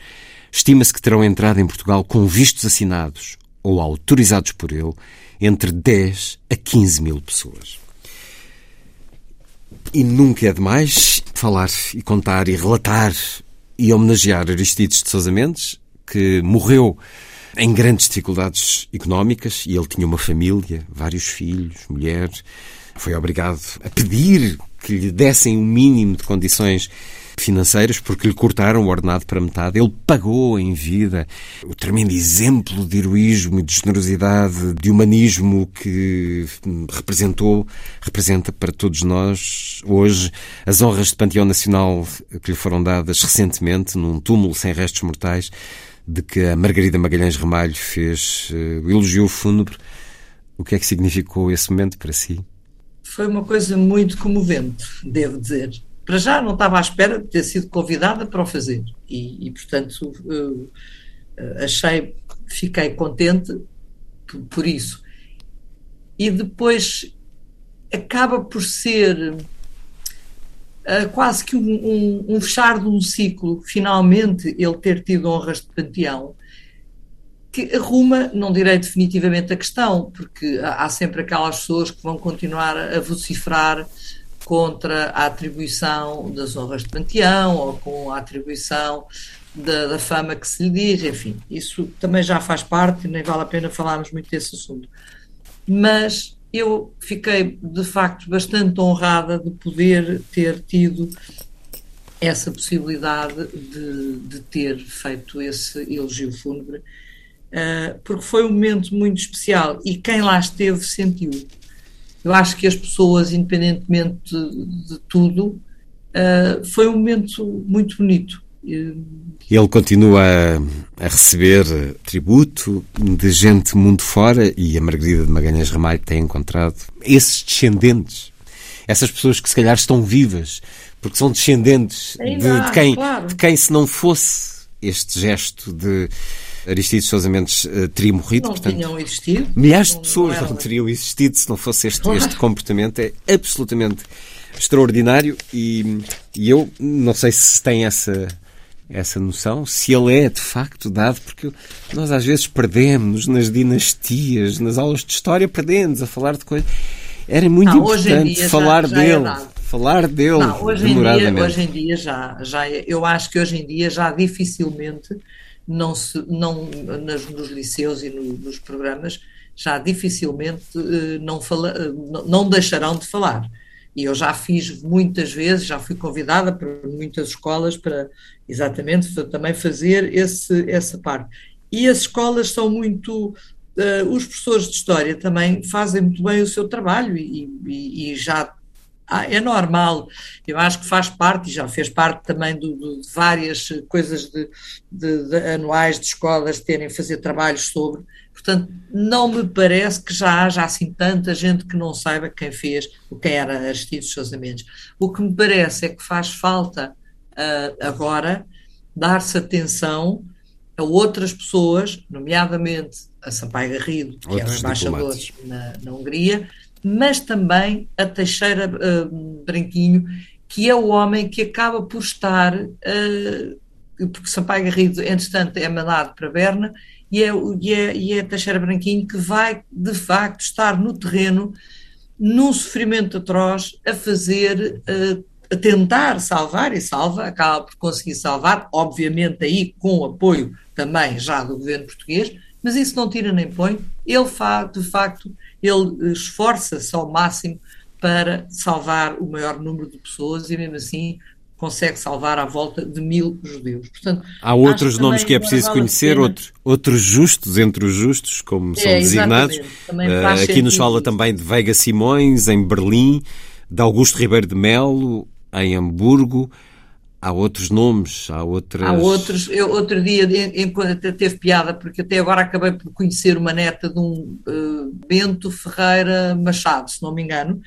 estima-se que terão entrado em Portugal com vistos assinados ou autorizados por ele entre 10 a 15 mil pessoas. E nunca é demais falar e contar e relatar e homenagear Aristides de Sousa Mendes, que morreu em grandes dificuldades económicas e ele tinha uma família, vários filhos, mulheres. Foi obrigado a pedir que lhe dessem o um mínimo de condições financeiras porque lhe cortaram o ordenado para metade. Ele pagou em vida o tremendo exemplo de heroísmo de generosidade, de humanismo que representou, representa para todos nós hoje as honras de Panteão Nacional que lhe foram dadas recentemente num túmulo sem restos mortais de que a Margarida Magalhães Ramalho fez uh, o elogio fúnebre. O que é que significou esse momento para si? Foi uma coisa muito comovente, devo dizer para já não estava à espera de ter sido convidada para o fazer e, e portanto uh, achei, fiquei contente por, por, isso. E depois acaba por ser uh, quase que um, um, um, fechar de um ciclo, finalmente ele ter tido honras de panteão, que arruma, não direi definitivamente a questão, porque há, há sempre aquelas pessoas que vão continuar a vociferar contra a atribuição das honras de panteão ou com a atribuição da, da, fama que se lhe diz, enfim, isso também já faz parte, nem vale a pena falarmos muito desse assunto. Mas eu fiquei de facto bastante honrada de poder ter tido essa possibilidade de, de ter feito esse elogio fúnebre, uh, porque foi um momento muito especial e quem lá esteve sentiu. Eu acho que as pessoas, independentemente de, de tudo, uh, foi um momento muito bonito. Ele continua a, receber tributo de gente mundo fora e a Margarida de Magalhães Ramalho tem encontrado esses descendentes, essas pessoas que se calhar estão vivas, porque são descendentes de, de, quem, claro. de quem, se não fosse este gesto de Aristides Sousa Mendes uh, teria morrido. Não portanto, tinham existido. Milhares de pessoas não, não, teriam existido se não fosse este, este comportamento. É absolutamente extraordinário e, e eu não sei se tem essa essa noção, se ele é de facto dado, porque nós às vezes perdemos nas dinastias, nas aulas de história, perdemos a falar de coisas. Era muito não, importante falar já, já é dele. É falar dele. Não, hoje, em dia, hoje em dia já, já é, eu acho que hoje em dia já dificilmente não se, não, nas, nos liceus e no, nos programas já dificilmente eh, não, fala, eh, não deixarão de falar. E eu já fiz muitas vezes, já fui convidada para muitas escolas para exatamente também fazer esse, essa parte. E as escolas são muito. Uh, os professores de História também fazem muito bem o seu trabalho e, e, e já é normal, eu acho que faz parte, e já fez parte também do, do, de várias coisas de, de, de, anuais de escolas terem fazer trabalhos sobre, portanto, não me parece que já haja assim tanta gente que não saiba quem fez, o que era Aristides Sousa Mendes. O que me parece é que faz falta uh, agora dar-se atenção a outras pessoas, nomeadamente a Sampaio Garrido, que Outros é o embaixador na, na Hungria, mas também a Teixeira uh, Branquinho, que é o homem que acaba por estar, uh, porque Sampaio Garrido, entretanto, é mandado para Berna, e é, e, é, e é Teixeira Branquinho que vai, de facto, estar no terreno, num sofrimento atroz, a fazer, uh, a tentar salvar, e salva, acaba por conseguir salvar, obviamente aí com o apoio também já do governo português, mas isso não tira nem põe, ele faz, de facto, ele esforça-se ao máximo para salvar o maior número de pessoas e mesmo assim consegue salvar à volta de mil judeus. Portanto, Há outros nomes que é preciso conhecer, outros, outros justos entre os justos, como são é, designados. Uh, aqui nos fala também de Veiga Simões, em Berlim, de Augusto Ribeiro de Melo, em Hamburgo, Há outros nomes, há outras. Há outros. Eu, outro dia, enquanto até teve piada, porque até agora acabei por conhecer uma neta de um uh, Bento Ferreira Machado, se não me engano,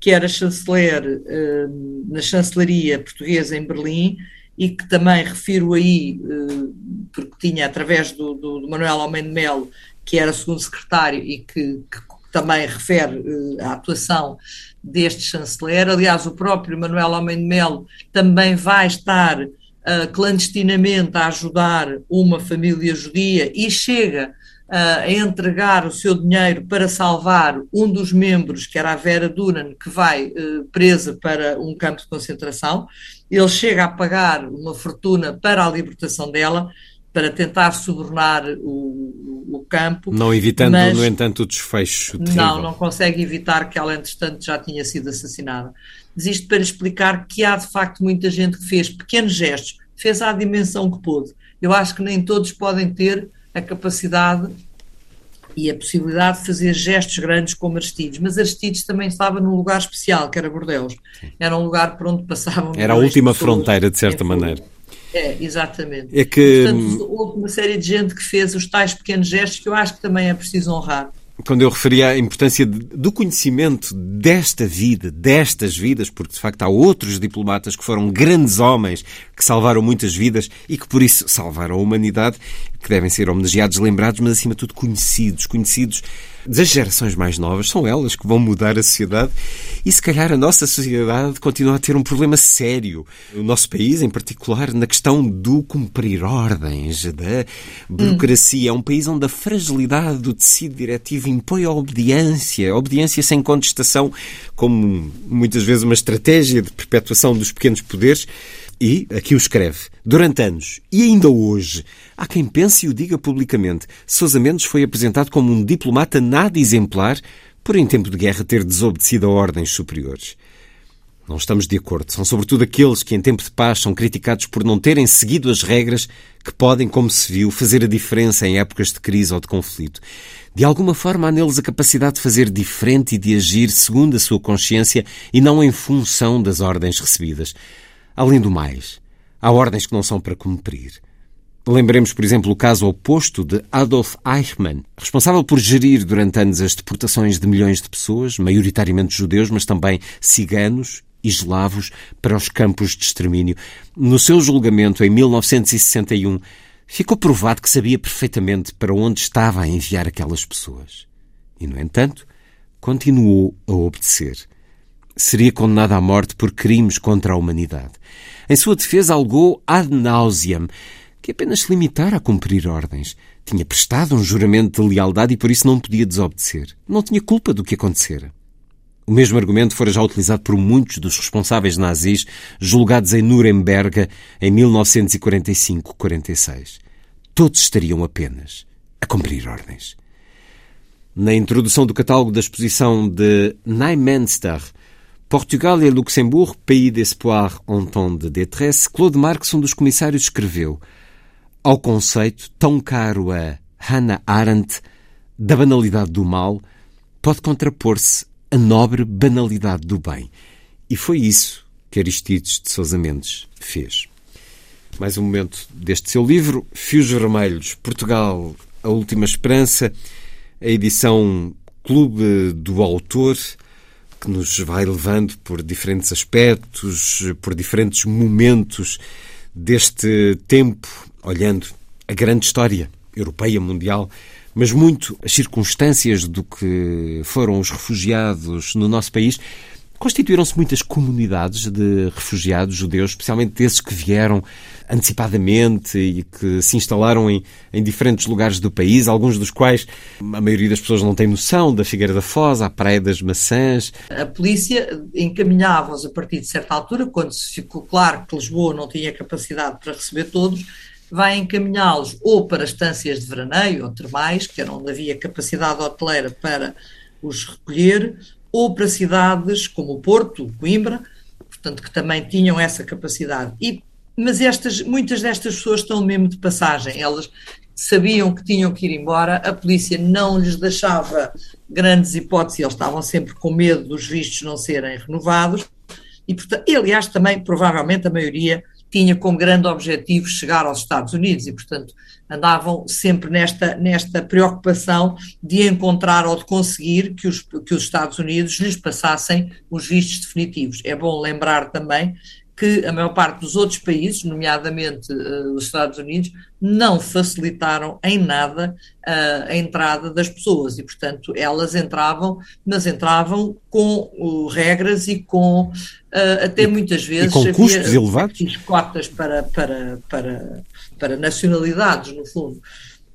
que era chanceler uh, na chancelaria portuguesa em Berlim e que também refiro aí, uh, porque tinha através do, do, do Manuel Almeida Melo, que era segundo secretário e que, que também refere uh, a atuação deste chanceler. Aliás, o próprio Manuel Homem de Melo também vai estar uh, uh, clandestinamente a ajudar uma família judia e chega a entregar o seu dinheiro para salvar um dos membros, que era a Vera Dunan, que vai uh, presa para um campo de concentração. Ele chega a pagar uma fortuna para a libertação dela, para tentar subornar o, o, campo. Não evitando, mas, no entanto, o desfecho. Terrível. Não, não consegue evitar que ela, entretanto, já tinha sido assassinada. Mas isto para explicar que há, de facto, muita gente que fez pequenos gestos, fez à dimensão que pôde. Eu acho que nem todos podem ter a capacidade e a possibilidade de fazer gestos grandes como Aristides, mas Aristides também estava num lugar especial, que era Bordeus. Era um lugar por onde passavam. Era a última fronteira, de certa é, maneira. É, exatamente. É que... Portanto, houve uma série de gente que fez os tais pequenos gestos que eu acho que também é preciso honrar quando eu referia à importância do conhecimento desta vida, destas vidas, porque de facto há outros diplomatas que foram grandes homens, que salvaram muitas vidas e que por isso salvaram a humanidade, que devem ser homenageados, lembrados, mas acima de tudo conhecidos, conhecidos das gerações mais novas, são elas que vão mudar a sociedade e se calhar a nossa sociedade continua a ter um problema sério. O nosso país, em particular, na questão do cumprir ordens, da burocracia. É um país onde a fragilidade do tecido diretivo impõe a obediência, obediência sem contestação, como muitas vezes uma estratégia de perpetuação dos pequenos poderes. E, aqui o escreve, durante anos e ainda hoje, há quem pense e o diga publicamente. Sousa Mendes foi apresentado como um diplomata nada exemplar por, em tempo de guerra, ter desobedecido a ordens superiores. Não estamos de acordo. São sobretudo aqueles que, em tempo de paz, são criticados por não terem seguido as regras que podem, como se viu, fazer a diferença em épocas de crise ou de conflito. De alguma forma, há neles a capacidade de fazer diferente e de agir segundo a sua consciência e não em função das ordens recebidas. Além do mais, há ordens que não são para cumprir. Lembremos, por exemplo, o caso oposto de Adolf Eichmann, responsável por gerir durante anos as deportações de milhões de pessoas, maioritariamente judeus, mas também ciganos e eslavos, para os campos de extermínio. No seu julgamento, em 1961, ficou provado que sabia perfeitamente para onde estava a enviar aquelas pessoas. E, no entanto, continuou a obedecer seria condenado à morte por crimes contra a humanidade. Em sua defesa, alegou ad nauseam que apenas se limitara a cumprir ordens. Tinha prestado um juramento de lealdade e por isso não podia desobedecer. Não tinha culpa do que acontecera. O mesmo argumento fora já utilizado por muitos dos responsáveis nazis julgados em Nuremberg em 1945-46. Todos estariam apenas a cumprir ordens. Na introdução do catálogo da exposição de Neumünster, Portugal e Luxemburgo, pays d'espoir en temps de détresse, Claude Marx, um dos comissários, escreveu ao conceito tão caro a Hannah Arendt da banalidade do mal, pode contrapor-se a nobre banalidade do bem. E foi isso que Aristides de Sousa Mendes fez. Mais um momento deste seu livro, Fios Vermelhos, Portugal, a Última Esperança, a edição Clube do Autor, que nos vai levando por diferentes aspectos, por diferentes momentos deste tempo, olhando a grande história europeia, mundial, mas muito as circunstâncias do que foram os refugiados no nosso país Constituíram-se muitas comunidades de refugiados judeus, especialmente desses que vieram antecipadamente e que se instalaram em, em diferentes lugares do país, alguns dos quais a maioria das pessoas não tem noção, da Figueira da Foz, à Praia das Maçãs. A polícia encaminhava-os a partir de certa altura, quando se ficou claro que Lisboa não tinha capacidade para receber todos, vai encaminhá-los ou para estâncias de veraneio ou termais, que era onde havia capacidade hoteleira para os recolher, ou para cidades como o Porto, Coimbra, portanto, que também tinham essa capacidade. E, mas estas, muitas destas pessoas estão mesmo de passagem, elas sabiam que tinham que ir embora, a polícia não lhes deixava grandes hipóteses, eles estavam sempre com medo dos vistos não serem renovados, e, portanto, e aliás também, provavelmente, a maioria tinha como grande objetivo chegar aos Estados Unidos e, portanto, andavam sempre nesta, nesta preocupação de encontrar ou de conseguir que os, que os Estados Unidos lhes passassem os vistos definitivos. É bom lembrar também que a maior parte dos outros países, nomeadamente uh, os Estados Unidos, não facilitaram em nada uh, a entrada das pessoas e, portanto, elas entravam, mas entravam com uh, regras e com até e, muitas vezes com custos elevados cotas para, para, para, para nacionalidades, no fundo.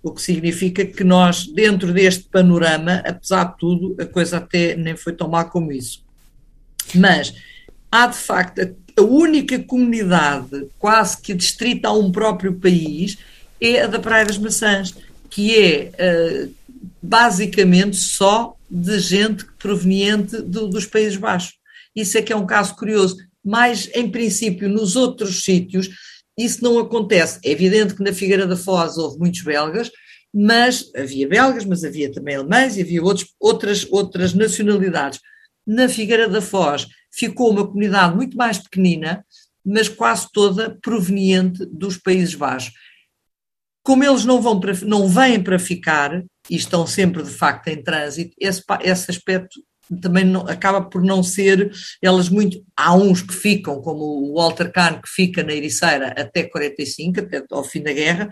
O que significa que nós, dentro deste panorama, apesar de tudo, a coisa até nem foi tão má como isso. Mas há de facto a única comunidade quase que distrita a um próprio país é a da Praia das Maçãs, que é uh, basicamente só de gente proveniente do, dos Países Baixos. Isso é que é um caso curioso. Mas, em princípio, nos outros sítios, isso não acontece. É evidente que na Figueira da Foz houve muitos belgas, mas havia belgas, mas havia também alemães e havia outros, outras, outras nacionalidades. Na Figueira da Foz ficou uma comunidade muito mais pequenina, mas quase toda proveniente dos Países Baixos. Como eles não, vão para, não vêm para ficar e estão sempre de facto em trânsito, esse, esse aspecto também não, acaba por não ser, elas muito, há uns que ficam, como o Walter Kahn, que fica na Ericeira até 45, até ao fim da guerra,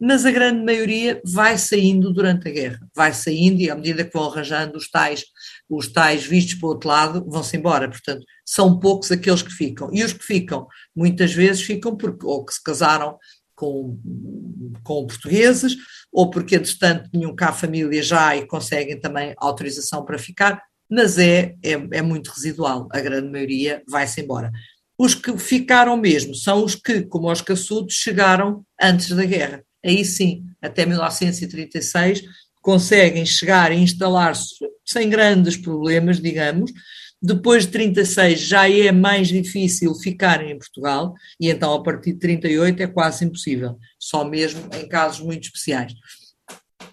mas a grande maioria vai saindo durante a guerra, vai saindo e à medida que vão arranjando os tais, os tais vistos para o outro lado, vão-se embora, portanto, são poucos aqueles que ficam, e os que ficam, muitas vezes ficam porque ou que se casaram com, com portugueses, ou porque, entretanto, tinham cá família já e conseguem também autorização para ficar, mas é, é, é muito residual, a grande maioria vai-se embora. Os que ficaram mesmo são os que, como os caçudos, chegaram antes da guerra. Aí sim, até 1936, conseguem chegar e instalar-se sem grandes problemas, digamos. Depois de 36 já é mais difícil ficarem em Portugal e então a partir de 38 é quase impossível, só mesmo em casos muito especiais.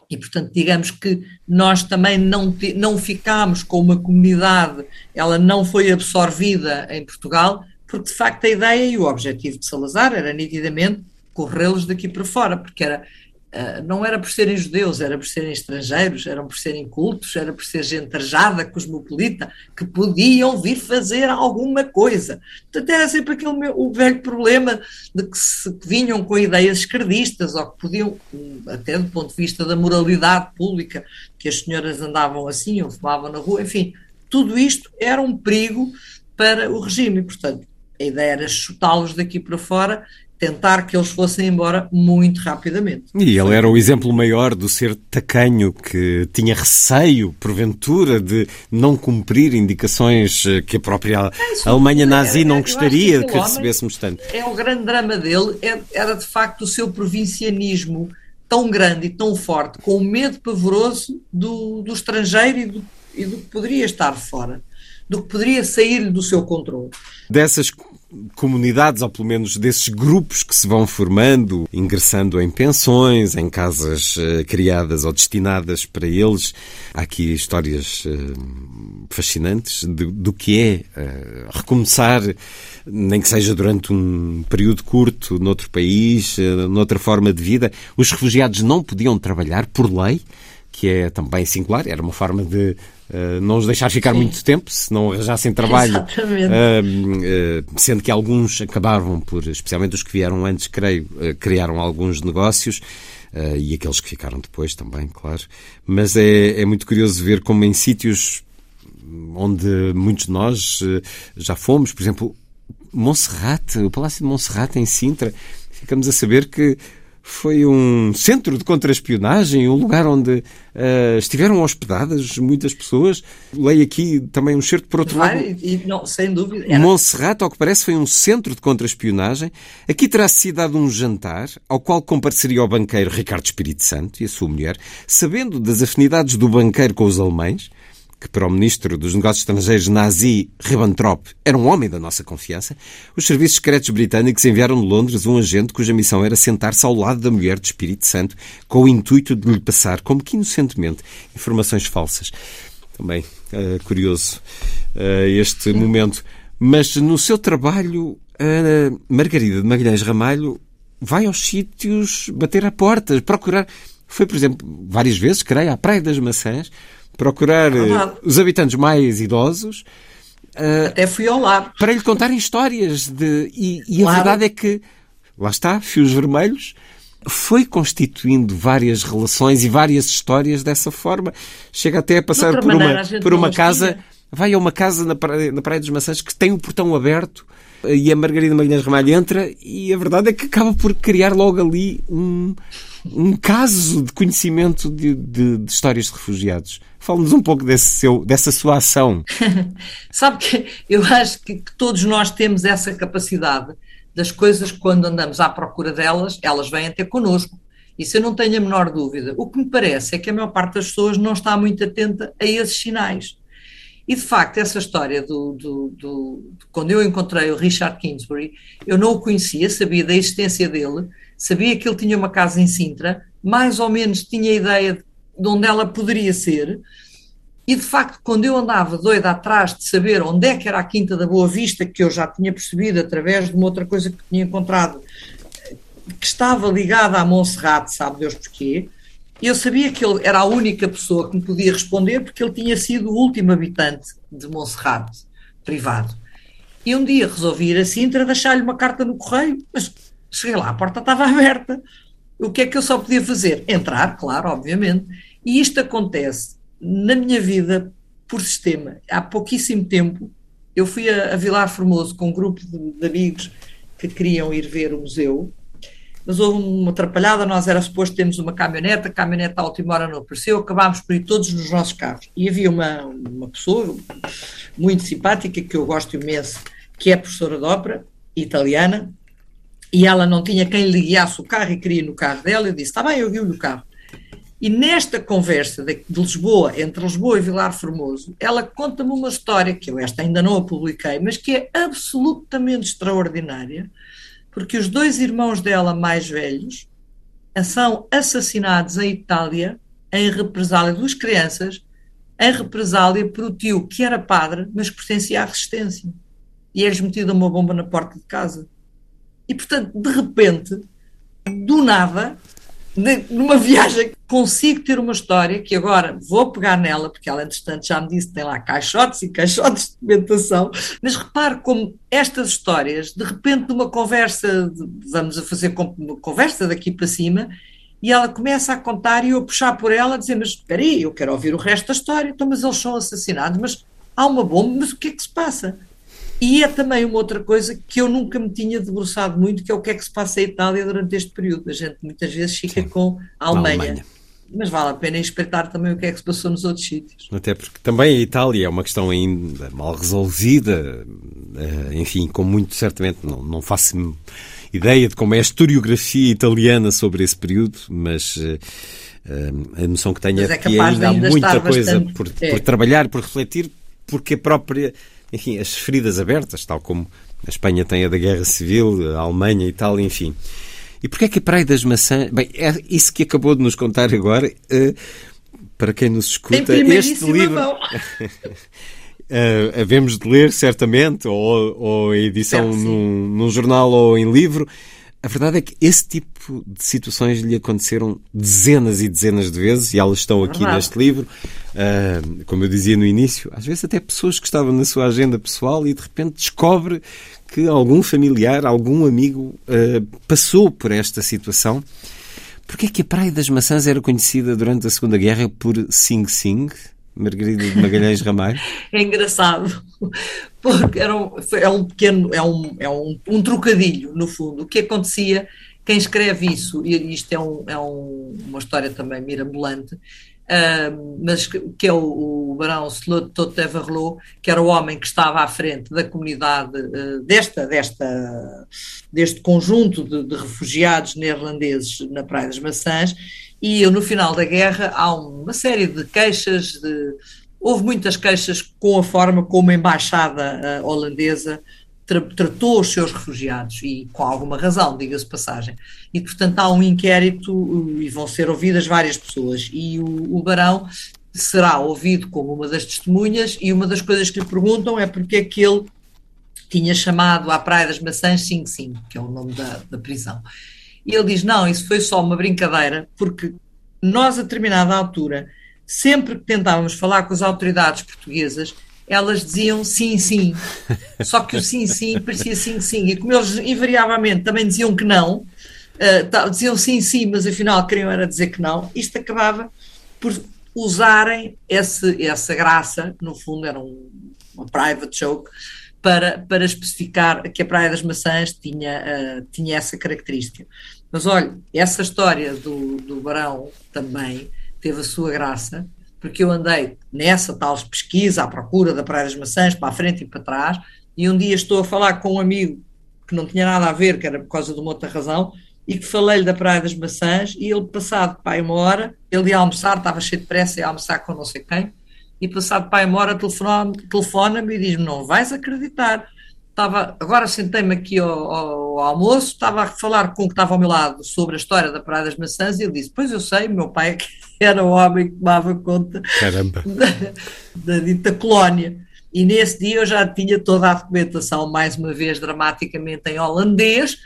E, portanto, digamos que nós também não, não ficámos com uma comunidade, ela não foi absorvida em Portugal, porque de facto a ideia e o objetivo de Salazar era nitidamente corrê-los daqui para fora, porque era, não era por serem judeus, era por serem estrangeiros, eram por serem cultos, era por ser gente arjada, cosmopolita, que podiam vir fazer alguma coisa. Portanto, era sempre aquele meu, o velho problema de que, se, que vinham com ideias esquerdistas, ou que podiam, até do ponto de vista da moralidade pública, que as senhoras andavam assim, ou fumavam na rua, enfim, tudo isto era um perigo para o regime, portanto, a ideia era chutá-los daqui para fora tentar que eles fossem embora muito rapidamente. E ele era o exemplo maior do ser tacanho, que tinha receio, porventura, de não cumprir indicações eh, que a própria é, Alemanha nazi não gostaria que, que recebêssemos tanto. É o grande drama dele, é, era de facto o seu provincianismo tão grande e tão forte, com o medo pavoroso do, do estrangeiro e do, e do que poderia estar fora, do que poderia sair do seu controle. Dessas comunidades, ou pelo menos desses grupos que se vão formando, ingressando em pensões, em casas uh, criadas ou destinadas para eles. Há aqui histórias uh, fascinantes de, do que é uh, recomeçar, nem que seja durante um período curto, noutro país, noutra forma de vida. Os refugiados não podiam trabalhar por lei que é também singular, era uma forma de uh, não os deixar ficar Sim. muito tempo, se não arranjassem trabalho, uh, uh, sendo que alguns acabavam por, especialmente os que vieram antes, creio, criaram alguns negócios. e aqueles que ficaram depois também, claro. Mas é, é muito curioso ver como em sítios onde muitos de nós já fomos, por exemplo, Monserrate, o Palácio de Monserrate em Sintra, ficamos a saber que foi um centro de contra-espionagem, um lugar onde uh, estiveram hospedadas muitas pessoas. Leio aqui também um certo por outro lado. E, não, sem dúvida. Era... Ao que parece, foi um centro de contra-espionagem. Aqui terá-se dado um jantar, ao qual compareceria o banqueiro Ricardo Espírito Santo e a sua mulher, sabendo das afinidades do banqueiro com os alemães, que para o ministro dos Negócios Estrangeiros nazi Ribbentrop era um homem da nossa confiança, os serviços secretos britânicos enviaram de Londres um agente cuja missão era sentar-se ao lado da mulher do Espírito Santo com o intuito de lhe passar, como que inocentemente, informações falsas. Também uh, curioso uh, este momento. Mas no seu trabalho, uh, Margarida de Magalhães Ramalho vai aos sítios bater a portas, procurar. Foi, por exemplo, várias vezes, creio, à Praia das Maçãs, procurar é os habitantes mais idosos, Até fui ao lar. Para lhe contarem histórias. De, e, e claro. a verdade é que, lá está, fios vermelhos, foi constituindo várias relações e várias histórias dessa forma. Chega até a passar por maneira, uma, por uma casa. Vai a uma casa na Praia, na Praia dos Maçãs que tem o portão aberto e a Margarida Magalhães Ramalho entra e a verdade é que acaba por criar logo ali um, um caso de conhecimento de, de, de histórias de refugiados. Fala-nos um pouco desse seu, dessa sua ação. *laughs* Sabe que eu acho que, que todos nós temos essa capacidade das coisas, quando andamos à procura delas, elas vêm até connosco. Isso eu não tenho a menor dúvida. O que me parece é que a maior parte das pessoas não está muito atenta a esses sinais. E de facto, essa história do, do, do, Quando eu encontrei o Richard Kingsbury, eu não o conhecia, sabia da existência dele, sabia que ele tinha uma casa em Sintra, mais ou menos tinha ideia de onde ela poderia ser, e de facto, quando eu andava doida atrás de saber onde é que era a Quinta da Boa Vista, que eu já tinha percebido através de uma outra coisa que tinha encontrado, que estava ligada a Monserrate, sabe Deus porquê, eu sabia que ele era a única pessoa que me podia responder, porque ele tinha sido o último habitante de Monserrate, privado. E um dia resolvi ir a Sintra deixar-lhe uma carta no correio, mas cheguei lá, a porta estava *laughs* aberta. O que é que eu só podia fazer? Entrar, claro, obviamente. E isto acontece na minha vida por sistema. Há pouquíssimo tempo eu fui a, a Vilar Formoso com um grupo de, de, amigos que queriam ir ver o museu, mas houve uma atrapalhada, nós era suposto termos uma caminhonete, a caminhonete à última hora não apareceu, acabámos por ir todos nos nossos carros. E havia uma, uma pessoa muito simpática, que eu gosto imenso, que é professora de ópera, italiana, e ela não tinha quem lhe guiasse o carro e queria ir no carro dela, eu disse, está bem, eu guio o carro. E nesta conversa de, de, Lisboa, entre Lisboa e Vilar Formoso, ela conta-me uma história, que eu esta ainda não a publiquei, mas que é absolutamente extraordinária, porque os dois irmãos dela mais velhos são assassinados em Itália em represália, duas crianças, em represália por o tio que era padre, mas que pertencia à resistência. E é-lhes metida uma bomba na porta de casa. E, portanto, de repente, do nada, de, numa viagem, consigo ter uma história que agora vou pegar nela, porque ela, entretanto, já me disse tem lá caixotes e caixotes de documentação, mas repare como estas histórias, de repente, numa conversa, vamos a fazer uma conversa daqui para cima, e ela começa a contar e eu puxar por ela, a dizer, mas espera aí, eu quero ouvir o resto da história, então, mas eles são assassinados, mas há uma bomba, mas o que é que se passa? E é também uma outra coisa que eu nunca me tinha debruçado muito, que é o que é que se passa em Itália durante este período. A gente muitas vezes fica Sim, com a Alemanha. Alemanha. Mas vale a pena espreitar também o que é que se passou nos outros sítios. Até porque também a Itália é uma questão ainda mal resolvida, eh, enfim, com muito certamente não, não faço ideia de como é a historiografia italiana sobre esse período, mas uh, a noção que tenho é, é que ainda há muita coisa bastante... por, é. por trabalhar, por refletir, porque a própria enfim, as feridas abertas, tal como a Espanha tem a da Guerra Civil, a Alemanha e tal, enfim. E porquê é que a Praia das Maçãs... Bem, é isso que acabou de nos contar agora, uh, para quem nos escuta, este livro... Uh, *laughs* havemos de ler certamente, ou, ou a edição num, num, jornal ou em livro. A verdade é que esse tipo de situações lhe aconteceram dezenas e dezenas de vezes e elas estão aqui uhum. neste livro. Uh, como eu dizia no início, às vezes até pessoas que estavam na sua agenda pessoal e de repente descobre que algum familiar, algum amigo uh, passou por esta situação. Porquê é que a Praia das Maçãs era conhecida durante a Segunda Guerra por Sing Sing? Margarida de Magalhães Ramalho? É engraçado, porque era um, é um pequeno, é, um, é um, um trocadilho, no fundo. O que acontecia, quem escreve isso, e isto é, um, é um, uma história também mirabolante, uh, mas que é o, o barão Slot que era o homem que estava à frente da comunidade uh, desta, desta, deste conjunto de, de refugiados neerlandeses na Praia das Maçãs, e no final da guerra há uma série de queixas, de, houve muitas queixas com a forma como a embaixada uh, holandesa tra tratou os seus refugiados, e com alguma razão, diga-se passagem. E, portanto, há um inquérito uh, e vão ser ouvidas várias pessoas, e o, o Barão será ouvido como uma das testemunhas, e uma das coisas que lhe perguntam é porque é que ele tinha chamado à Praia das Maçãs 55, que é o nome da, da prisão. E ele diz: não, isso foi só uma brincadeira, porque nós, a determinada altura, sempre que tentávamos falar com as autoridades portuguesas, elas diziam sim, sim. Só que o sim, sim parecia sim, sim. E como eles invariavelmente também diziam que não, uh, diziam sim, sim, mas afinal queriam era dizer que não, isto acabava por usarem esse, essa graça, no fundo era um, private joke, para, para especificar que a Praia das Maçãs tinha, uh, tinha essa característica. Mas olha, essa história do, do Barão também teve a sua graça, porque eu andei nessa tal pesquisa à procura da Praia das Maçãs, para a frente e para trás, e um dia estou a falar com um amigo que não tinha nada a ver, que era por causa de uma outra razão, e que falei-lhe da Praia das Maçãs, e ele, passado pai uma hora, ele ia almoçar, estava cheio de pressa, ia almoçar com não sei quem, e passado pai uma hora telefona-me e diz-me, não vais acreditar, estava, agora sentei-me aqui ao, ao, ao, almoço, estava a falar com o que estava ao meu lado sobre a história da Praia das Maçãs, e ele disse, pois eu sei, meu pai é *laughs* era o homem que tomava conta *laughs* da, da dita colónia. E nesse dia eu já tinha toda a documentação, mais uma vez dramaticamente em holandês,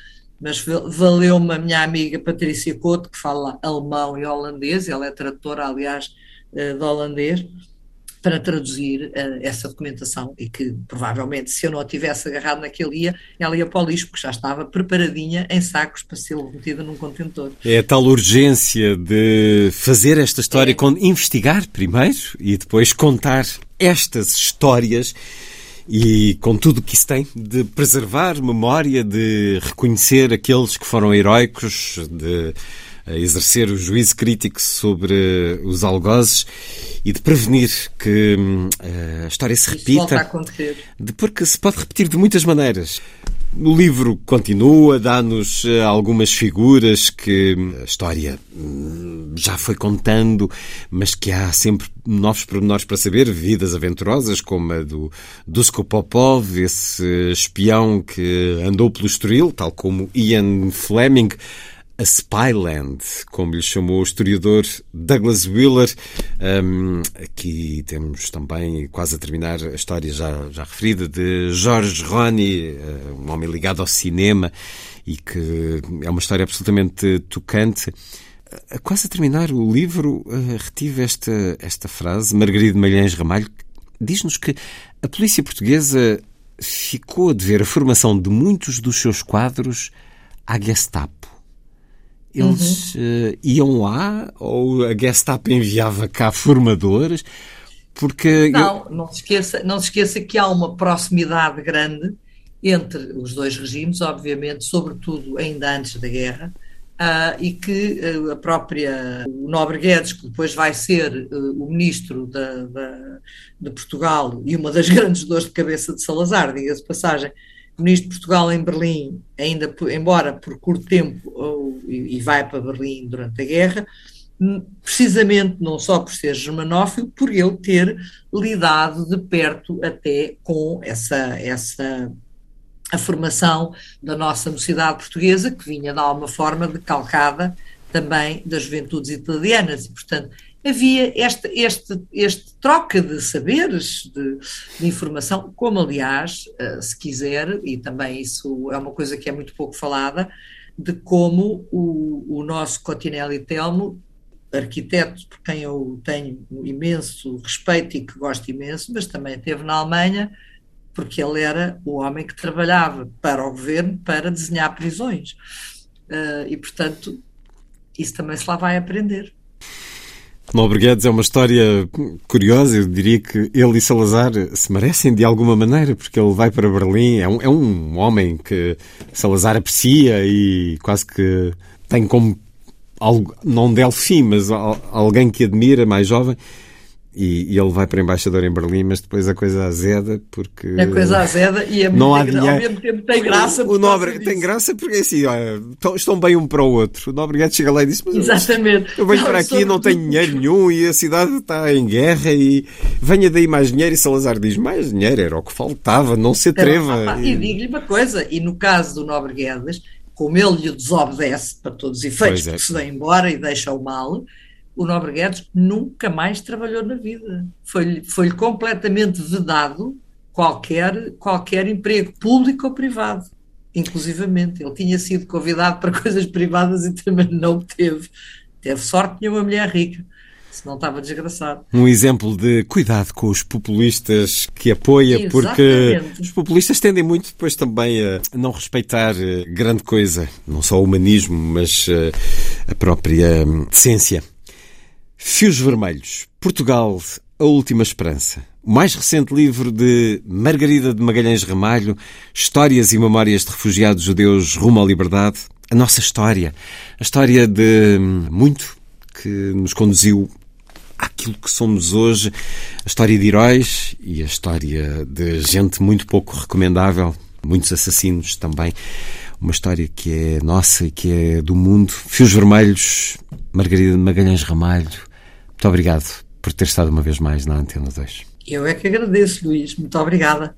mas valeu-me a minha amiga Patrícia Couto, que fala alemão e holandês, ela é tradutora, aliás, eh, de holandês, para traduzir uh, essa documentação e que provavelmente se eu não a tivesse agarrado naquele dia, ela ia para o lixo, porque já estava preparadinha em sacos para ser metida num contentor. É a tal urgência de fazer esta história, é. investigar primeiro e depois contar estas histórias e com tudo o que isso tem, de preservar memória, de reconhecer aqueles que foram heróicos, de exercer o juízo crítico sobre os algozes e de prevenir que hum, a história se repita. De, porque se pode repetir de muitas maneiras. O livro continua, dá-nos eh, algumas figuras que hum, a história hum, já foi contando, mas que há sempre novos pormenores para saber, vidas aventurosas, como a do Dusko Popov, esse espião que andou pelo Estoril, tal como Ian Fleming, a Spyland, como lhe chamou o historiador Douglas Wheeler. Um, aqui temos também, quase a terminar, a história já, já referida de George Roney, eh, um homem ligado ao cinema e que é uma história absolutamente tocante. Quase a terminar o livro, uh, retive esta, esta frase, Margarida Malhães Ramalho, diz-nos que a polícia portuguesa ficou a dever a formação de muitos dos seus quadros à Gestapo. Eles uhum. uh, iam lá ou a Gestapo enviava cá formadores? Porque não, eu... não se esqueça, não se esqueça que há uma proximidade grande entre os dois regimes, obviamente, sobretudo ainda antes da guerra, uh, e que uh, a própria o Nobre Guedes, que depois vai ser uh, o ministro da, da, de Portugal e uma das *laughs* grandes dores de cabeça de Salazar, diga-se passagem, ministro de Portugal em Berlim, ainda embora por curto tempo, e vai para Berlim durante a guerra, hum, precisamente não só por ser germanófilo, por ele ter lidado de perto até com essa, essa a formação da nossa mocidade portuguesa, que vinha de alguma forma decalcada também das juventudes italianas, e portanto havia esta, este, este troca de saberes, de, de, informação, como aliás, eh, se quiser, e também isso é uma coisa que é muito pouco falada, de como o, o nosso Cotinelli Telmo, arquiteto por quem eu tenho um imenso respeito e que gosto imenso, mas também esteve na Alemanha, porque ele era o homem que trabalhava para o governo para desenhar prisões. Uh, e, portanto, isso também se lá vai aprender. Nobre Guedes é uma história curiosa. Eu diria que ele e Salazar se merecem de alguma maneira, porque ele vai para Berlim. É um, é um homem que Salazar aprecia e quase que tem como, algo, não Delfim, mas alguém que admira, mais jovem. E, e, ele vai para embaixador em Berlim, mas depois a coisa azeda porque. A coisa azeda e é não há dinheiro. *laughs* ao mesmo tempo tem graça. O, o Nobre tem graça porque é assim, olha, estão bem um para o outro. O Nobre chega lá e diz: Mas Exatamente. Eu venho para aqui e não tenho dinheiro *laughs* nenhum e a cidade está em guerra e venha daí mais dinheiro. E Salazar diz: Mais dinheiro era o que faltava, não se atreva. e, e digo-lhe uma coisa: e no caso do Nobre Guedes, como ele lhe desobedece para todos os efeitos, é. porque se vem embora e deixa o mal o Nobre Guedes nunca mais trabalhou na vida. Foi-lhe foi completamente vedado qualquer, qualquer emprego, público ou privado, inclusivamente. Ele tinha sido convidado para *laughs* coisas privadas e também não teve. Teve sorte, tinha uma mulher rica. Se não estava desgraçado. Um exemplo de cuidado com os populistas que apoia, Exatamente. porque os populistas tendem muito depois também a não respeitar eh, grande coisa, não só o humanismo, mas eh, a própria hum, decência. Fios Vermelhos, Portugal, a Última Esperança. O mais recente livro de Margarida de Magalhães Ramalho, Histórias e Memórias de Refugiados Judeus rumo à Liberdade. A nossa história, a história de muito que nos conduziu àquilo que somos hoje, a história de heróis e a história de gente muito pouco recomendável, muitos assassinos também. Uma história que é nossa e que é do mundo. Fios Vermelhos, Margarida de Magalhães Ramalho. Muito obrigado por ter estado uma vez mais na Antena 2. Eu é que agradeço, Luís. Muito obrigada.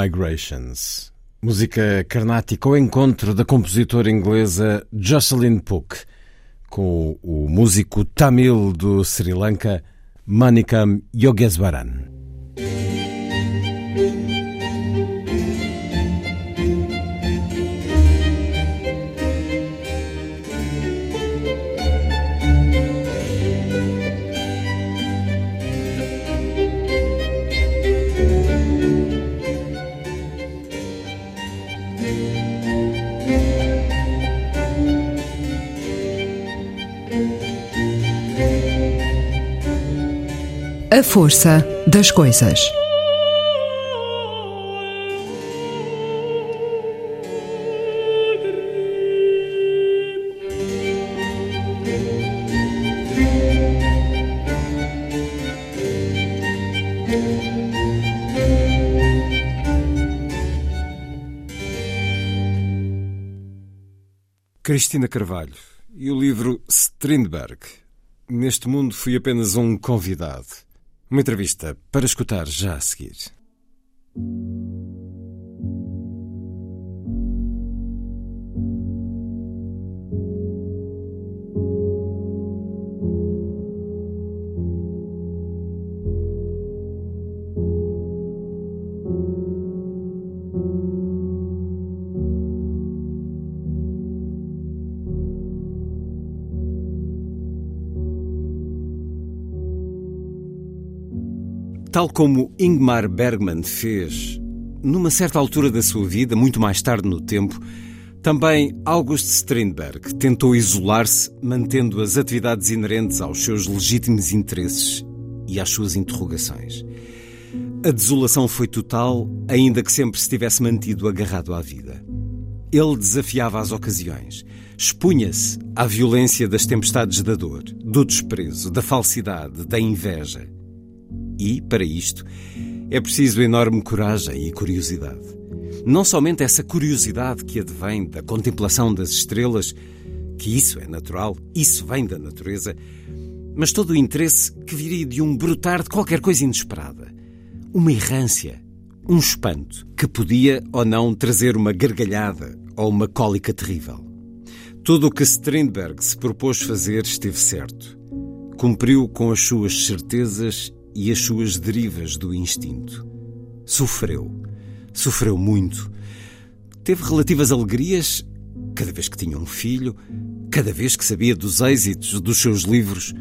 Migrations. Música carnática ao encontro da compositora inglesa Jocelyn Pook com o músico tamil do Sri Lanka Manikam Yogeswaran. A força das coisas. Cristina Carvalho e o livro Strindberg. Neste mundo fui apenas um convidado. Uma entrevista para escutar já a seguir. Tal como Ingmar Bergman fez, numa certa altura da sua vida, muito mais tarde no tempo, também August Strindberg tentou isolar-se, mantendo as atividades inerentes aos seus legítimos interesses e às suas interrogações. A desolação foi total, ainda que sempre se tivesse mantido agarrado à vida. Ele desafiava as ocasiões, expunha-se à violência das tempestades da dor, do desprezo, da falsidade, da inveja. E, para isto, é preciso enorme coragem e curiosidade. Não somente essa curiosidade que advém da contemplação das estrelas, que isso é natural, isso vem da natureza, mas todo o interesse que viria de um brotar de qualquer coisa inesperada. Uma errância, um espanto, que podia ou não trazer uma gargalhada ou uma cólica terrível. Tudo o que Strindberg se propôs fazer esteve certo. Cumpriu com as suas certezas e as suas derivas do instinto. Sofreu. Sofreu muito. Teve relativas alegrias cada vez que tinha um filho, cada vez que sabia dos êxitos dos seus livros,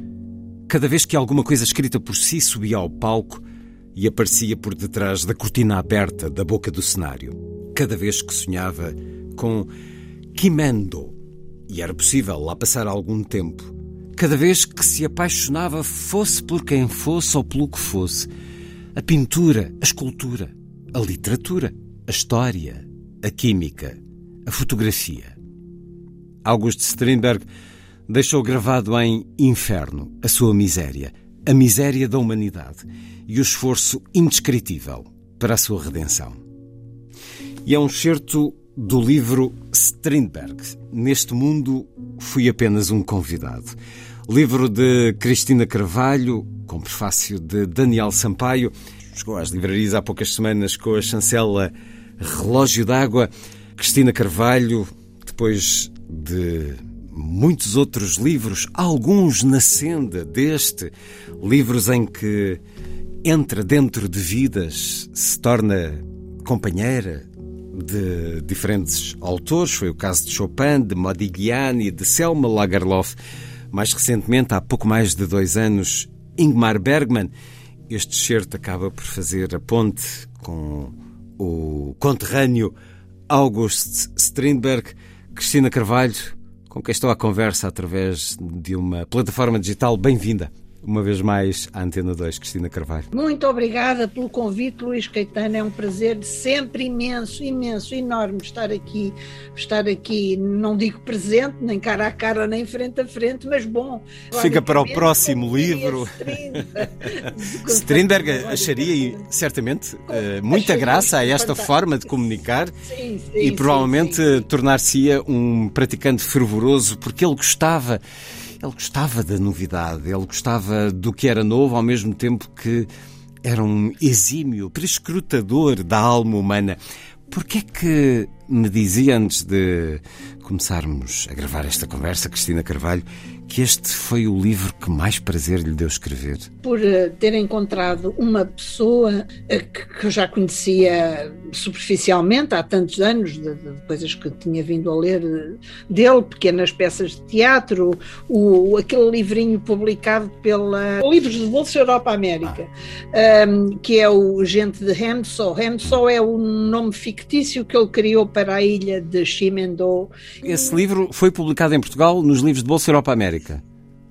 cada vez que alguma coisa escrita por si subia ao palco e aparecia por detrás da cortina aberta da boca do cenário, cada vez que sonhava com Quimendo e era possível lá passar algum tempo cada vez que se apaixonava, fosse por quem fosse ou pelo que fosse. A pintura, a escultura, a literatura, a história, a química, a fotografia. August Strindberg deixou gravado em Inferno a sua miséria, a miséria da humanidade e o esforço indescritível para a sua redenção. E é um certo do livro Strindberg. Neste mundo fui apenas um convidado. Livro de Cristina Carvalho, com prefácio de Daniel Sampaio. Chegou às livrarias há poucas semanas com a chancela Relógio d'Água. Cristina Carvalho, depois de muitos outros livros, alguns na senda deste, livros em que entra dentro de vidas, se torna companheira de diferentes autores. Foi o caso de Chopin, de Modigliani, de Selma Lagerlof. Mais recentemente, há pouco mais de dois anos, Ingmar Bergman. Este certo acaba por fazer a ponte com o conterrâneo August Strindberg. Cristina Carvalho, com quem estou à conversa através de uma plataforma digital. Bem-vinda uma vez mais à Antena 2, Cristina Carvalho. Muito obrigada pelo convite, Luís Caetano. É um prazer sempre imenso, imenso, enorme estar aqui, estar aqui, não digo presente, nem cara a cara, nem frente a frente, mas bom. Fica para o próximo livro. Strindberg *laughs* acharia certamente uh, muita acharia graça a esta fantástico. forma de comunicar sim, sim, e provavelmente tornar-se-ia um praticante fervoroso porque ele gostava ele gostava da novidade, ele gostava do que era novo, ao mesmo tempo que era um exímio prescrutador da alma humana. Porquê é que me dizia antes de começarmos a gravar esta conversa, Cristina Carvalho, que este foi o livro que mais prazer lhe deu escrever? Por uh, ter encontrado uma pessoa uh, que, eu já conhecia superficialmente há tantos anos, de, de, coisas que tinha vindo a ler eh, dele, pequenas peças de teatro, o, aquele livrinho publicado pela Livros de Bolsa Europa América, ah. um, que é o Gente de Hemsol. Hemsol é o nome fictício que ele criou para a ilha de Chimendou. Esse livro foi publicado em Portugal nos livros de Bolsa Europa América.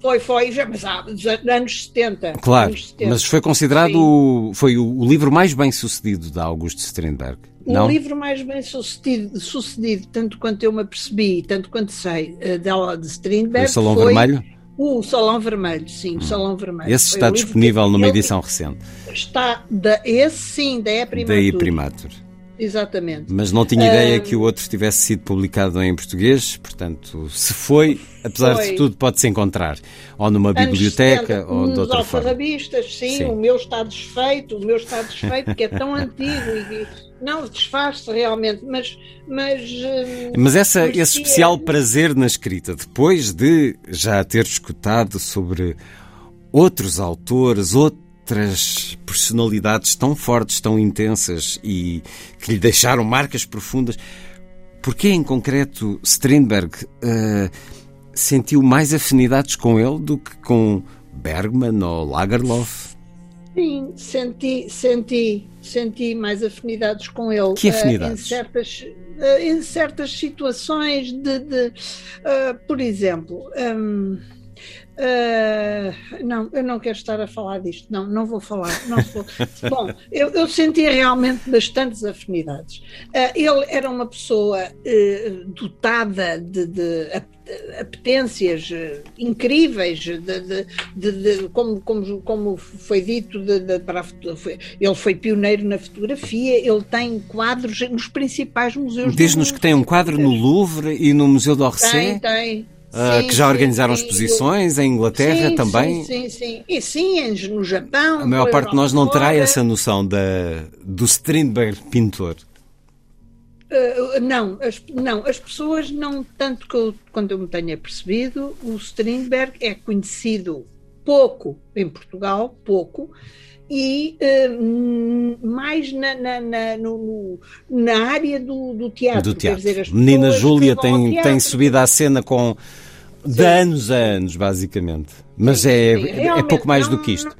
Foi, foi, já, mas há anos 70. Claro, anos 70. mas foi considerado o, foi o, livro mais bem sucedido da Augusto Strindberg. O não? livro mais bem sucedido, sucedido, tanto quanto eu me apercebi, tanto quanto sei, eh, dela de Strindberg. O Salão foi Vermelho? O Salão Vermelho, sim, o Salão Vermelho. Esse está disponível numa edição recente. Está, da, esse sim, da E Primatur. Daí Primatur. Exatamente. Mas não tinha ideia que o outro tivesse sido publicado em português, portanto, se foi, apesar Foi. de tudo, pode-se encontrar. Ou numa Anos biblioteca 70, ou de outra forma. alfarrabistas, sim, Sim. o meu está desfeito, o meu está desfeito, que é tão antigo e, não desfaz-se realmente, mas. Mas, hum, Mas essa, esse especial prazer na escrita, depois de já ter escutado sobre outros autores, outras personalidades tão fortes, tão intensas e que lhe deixaram marcas profundas, porquê em concreto Strindberg eh, sentiu mais afinidades com ele do que com Bergman ou Lagerlof? Sim, senti, senti, senti mais afinidades com ele. Que eh, afinidades? em, certas, eh, em certas situações de. de, por exemplo. hum, eh, não, eu não quero estar a falar disto. Não, não vou falar. Não vou. *laughs* Bom, eu, eu sentia realmente bastantes afinidades. Eh, ele era uma pessoa eh, dotada de, de ap- apetências incríveis, de, de- de- como, como, como foi dito, para a foi- ele foi pioneiro na fotografia, ele tem quadros nos principais museus Diz-nos que tem um quadro no Louvre e no Museu d'Orsay. Tem, tem. Ah, Sim, que já organizaram sim. exposições em Inglaterra também. Sim, sim, sim. E sim, no Japão. A maior parte de nós não terá essa noção da, do Strindberg pintor. Uh, não, as, não, as pessoas não, tanto que eu, quando eu me tenha percebido, o Strindberg é conhecido pouco em Portugal, pouco, e uh, mais na, na, na, no- na área do, do teatro. do teatro. dizer, Menina Júlia tem, teatro. tem subido à cena com de anos a anos, basicamente. Mas é, sim, é realmente pouco mais não- do que isto.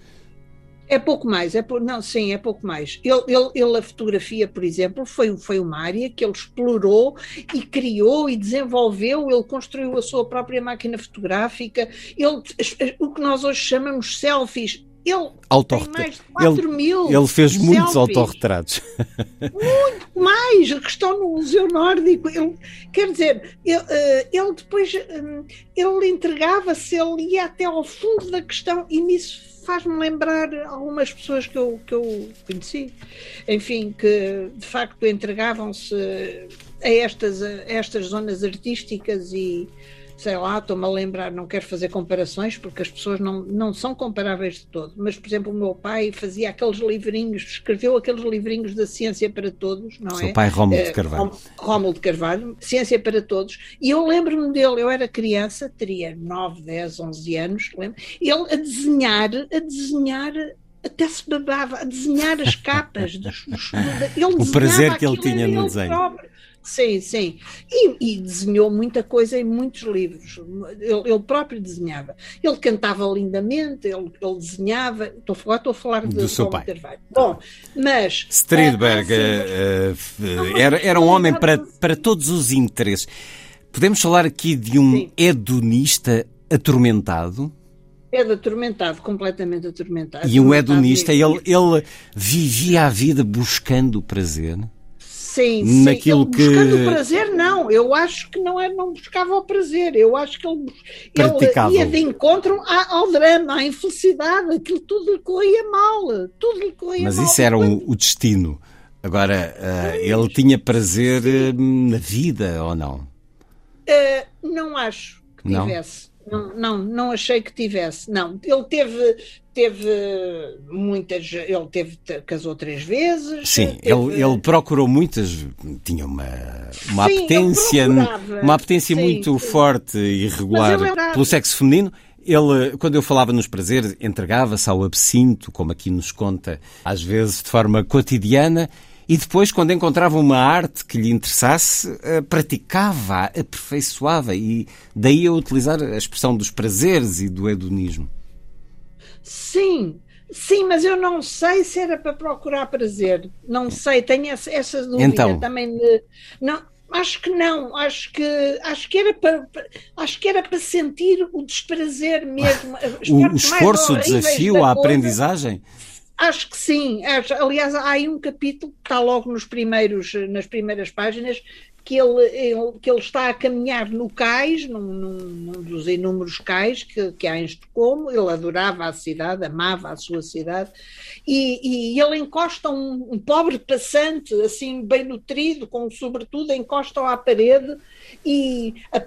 É pouco mais, é pou- não, sim, é pouco mais. Ele, ele, ele, a fotografia, por exemplo, foi, foi uma área que ele explorou e criou e desenvolveu, ele construiu a sua própria máquina fotográfica, ele, o que nós hoje chamamos selfies. Ele tem mais de 4 ele, mil. ele fez muitos selfies. autorretratos. mais, que estão no Museu Nórdico. Ele, quer dizer, ele, eh, ele depois hum, ele entregava-se, ele ia até ao fundo da questão e nisso faz-me lembrar algumas pessoas que eu, que eu conheci, enfim, que de facto entregavam-se a estas, a estas zonas artísticas e sei lá, estou-me a lembrar, não quero fazer comparações porque as pessoas não, não são comparáveis de todo, mas por exemplo o meu pai fazia aqueles livrinhos, escreveu aqueles livrinhos da ciência para todos, não Seu é? pai, Rómulo de Eh, Carvalho. Róm- Rómulo de Carvalho, Ciência para Todos, e eu lembro-me dele, eu era criança, teria 9, 10, 11 anos, lembro, ele a desenhar, a desenhar até se babava a desenhar as capas dos, dos- ele *laughs* O prazer que ele tinha no desenho. próprio. Sim, sim. E, e desenhou muita coisa em muitos livros. Ele, ele próprio desenhava. Ele cantava lindamente, ele, ele desenhava. Estou a falar, estou a falar de Do seu pai. Bom, mas. Strindberg ah, eh, eh, era, era um homem para, para todos os interesses. Podemos falar aqui de um Sim. hedonista atormentado? É atormentado, completamente atormentado. E um hedonista, ele, ele vivia a vida buscando o prazer. Sim, naquilo sim. que- Ele Buscando o prazer, não. Eu acho que não, é, não buscava o prazer. Eu acho que ele, ele Praticava-o. ia de encontro ao drama, à infelicidade. Aquilo tudo lhe corria mal. Tudo lhe corria Mas mal. isso era Quando- o, destino. Agora, eh, ele tinha prazer eh, na vida ou não? Eh, não acho que tivesse. Não, não, não achei que tivesse. Não, ele teve, teve muitas. Ele teve, casou três vezes. Sim, teve- ele, ele procurou muitas, tinha uma, uma Sim, apetência, uma apetência Sim, muito sim. forte e regular era- pelo sexo feminino. Ele, quando eu falava nos prazeres, entregava-se ao absinto, como aqui nos conta, às vezes de forma cotidiana, e depois, quando encontrava uma arte que lhe interessasse, eh, praticava, aperfeiçoava, e daí eu utilizar a expressão dos prazeres e do hedonismo. Sim, sim, mas eu não sei se era para procurar prazer. Não sei, tenho essa, essa dúvida Então? também. De, não, Acho que não, acho que acho que era para acho que era para sentir o desprazer mesmo. *laughs* o, o esforço, o desafio, a aprendizagem. Acho que sim. Aliás, há aí um capítulo que está logo nos primeiros, nas primeiras páginas que ele, ele, que ele está a caminhar no cais, num, num, dos inúmeros cais que, que há em Estocolmo, ele adorava a cidade, amava a sua cidade, e, e ele encosta um, um, pobre passante, assim bem nutrido, com sobretudo, encosta-o à parede e a,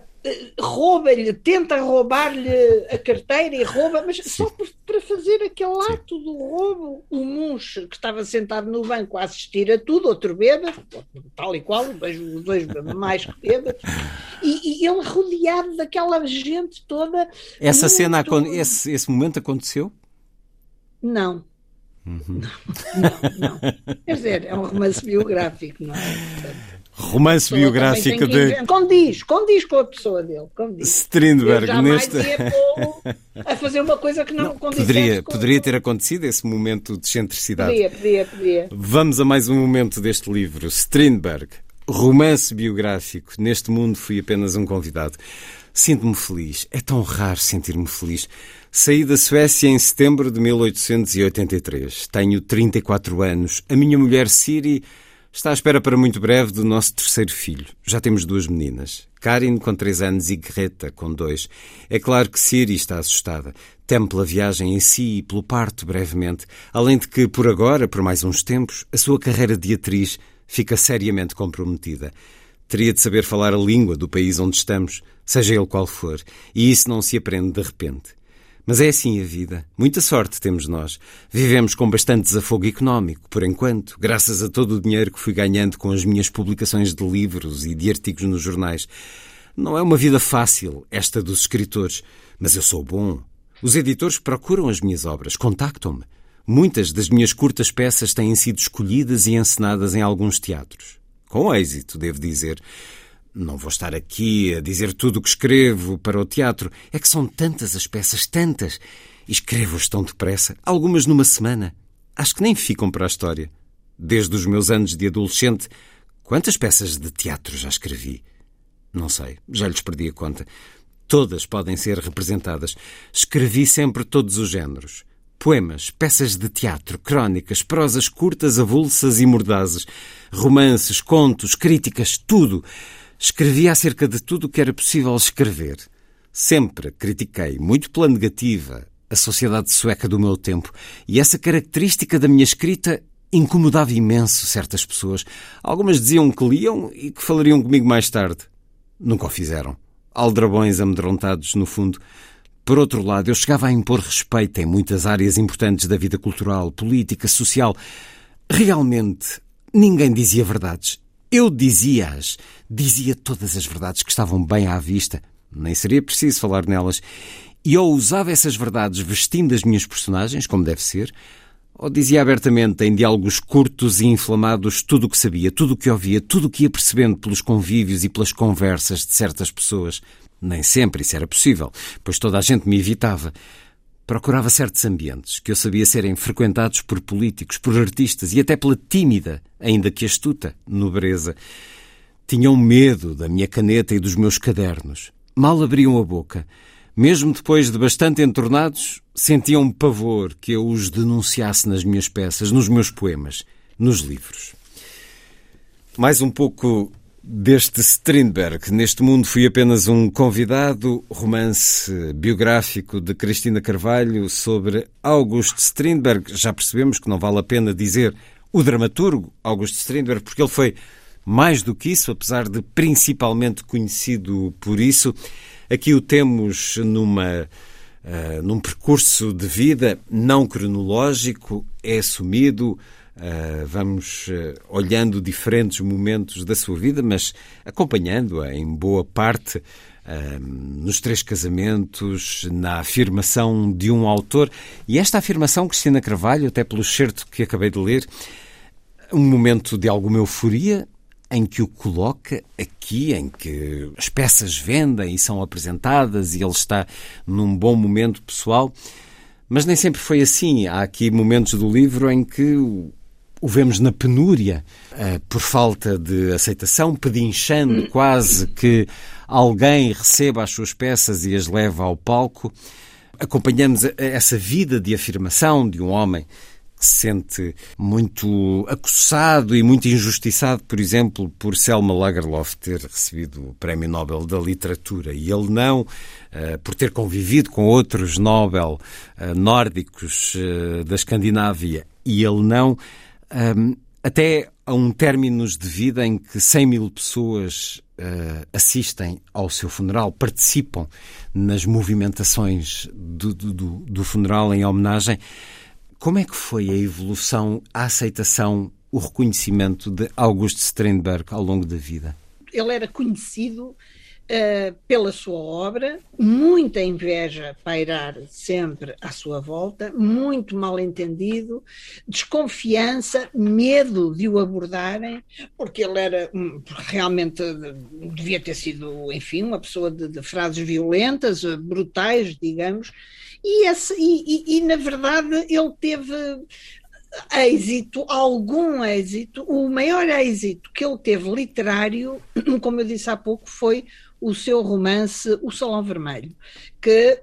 rouba-lhe, tenta roubar-lhe a carteira e rouba, mas Sim. só por, para fazer aquele ato do roubo. O Munch, que estava sentado no banco a assistir a tudo, outro bêbado, tal e qual, os dois mais que bêbados, e, e, ele rodeado daquela gente toda. Essa muito... cena, esse, esse momento aconteceu? Não. Uhum. Não, não, não. Quer dizer, é um romance biográfico, não é? Portanto, *laughs* romance biográfico de. Condiz, condiz com a pessoa dele. Condiz. Strindberg, Eu neste. a fazer uma coisa que não, não poderia, com... poderia ter acontecido esse momento de excentricidade. Podia, podia, podia. Vamos a mais um momento deste livro. Strindberg, romance biográfico. Neste mundo fui apenas um convidado. Sinto-me feliz. É tão raro sentir-me feliz. Saí da Suécia em setembro de 1883. Tenho 34 anos. A minha mulher Siri Está à espera para muito breve do nosso terceiro filho. Já temos duas meninas. Karin, com três anos, e Greta, com dois. É claro que Siri está assustada. Teme pela viagem em si e pelo parto, brevemente. Além de que, por agora, por mais uns tempos, a sua carreira de atriz fica seriamente comprometida. Teria de saber falar a língua do país onde estamos, seja ele qual for, e isso não se aprende de repente. Mas é assim a vida. Muita sorte temos nós. Vivemos com bastante desafogo económico, por enquanto, graças a todo o dinheiro que fui ganhando com as minhas publicações de livros e de artigos nos jornais. Não é uma vida fácil, esta dos escritores, mas eu sou bom. Os editores procuram as minhas obras, contactam-me. Muitas das minhas curtas peças têm sido escolhidas e encenadas em alguns teatros. Com êxito, devo dizer. Não vou estar aqui a dizer tudo o que escrevo para o teatro. É que são tantas as peças, tantas. E escrevo-as tão depressa, algumas numa semana. Acho que nem ficam para a história. Desde os meus anos de adolescente, quantas peças de teatro já escrevi? Não sei, já lhes perdi a conta. Todas podem ser representadas. Escrevi sempre todos os géneros. Poemas, peças de teatro, crónicas, prosas curtas, avulsas e mordazes, romances, contos, críticas, tudo. Escrevi acerca de tudo o que era possível escrever. Sempre critiquei, muito pela negativa, a sociedade sueca do meu tempo, e essa característica da minha escrita incomodava imenso certas pessoas. Algumas diziam que liam e que falariam comigo mais tarde. Nunca o fizeram. Aldrabões amedrontados, no fundo. Por outro lado, eu chegava a impor respeito em muitas áreas importantes da vida cultural, política, social. Realmente, ninguém dizia verdades. Eu dizia-as, dizia todas as verdades que estavam bem à vista, nem seria preciso falar nelas, e ou usava essas verdades vestindo as minhas personagens, como deve ser, ou dizia abertamente, em diálogos curtos e inflamados, tudo o que sabia, tudo o que ouvia, tudo o que ia percebendo pelos convívios e pelas conversas de certas pessoas. Nem sempre isso era possível, pois toda a gente me evitava. Procurava certos ambientes que eu sabia serem frequentados por políticos, por artistas e até pela tímida, ainda que astuta, nobreza. Tinham medo da minha caneta e dos meus cadernos. Mal abriam a boca. Mesmo depois de bastante entornados, sentiam pavor que eu os denunciasse nas minhas peças, nos meus poemas, nos livros. Mais um pouco deste Strindberg. Neste mundo fui apenas um convidado, romance biográfico de Cristina Carvalho sobre August Strindberg. Já percebemos que não vale a pena dizer o dramaturgo August Strindberg, porque ele foi mais do que isso, apesar de principalmente conhecido por isso. Aqui o temos numa Uh, num percurso de vida não cronológico, é assumido, vamos uh, olhando diferentes momentos da sua vida, mas acompanhando-a em boa parte uh, nos três casamentos, na afirmação de um autor. E esta afirmação, Cristina Carvalho, até pelo certo que acabei de ler, um momento de alguma euforia em que o coloca aqui, em que as peças vendem e são apresentadas e ele está num bom momento pessoal. Mas nem sempre foi assim. Há aqui momentos do livro em que vemos na penúria, uh, por falta de aceitação, pedinchando quase que alguém receba as suas peças e as leve ao palco. Acompanhamos essa vida de afirmação de um homem que se sente muito acossado e muito injustiçado, por exemplo, por Selma Lagerlof ter recebido o Prémio Nobel da Literatura e ele não, uh, por ter convivido com outros Nobel uh, nórdicos da Escandinávia e ele não, um, até a um término de vida em que 100 mil pessoas assistem ao seu funeral, participam nas movimentações do, do, do funeral em homenagem. Como é que foi a evolução, a aceitação, o reconhecimento de Augusto Strindberg ao longo da vida? Ele era conhecido Uh, pela sua obra, muita inveja pairar sempre à sua volta, muito mal entendido, desconfiança, medo de o abordarem, porque ele era realmente devia ter sido, enfim, uma pessoa de, de frases violentas, brutais, digamos, e, esse, e, e, e na verdade ele teve êxito, algum êxito, o maior êxito que ele teve literário, *clears throat* como eu disse há pouco, foi o seu romance O Salão Vermelho, que,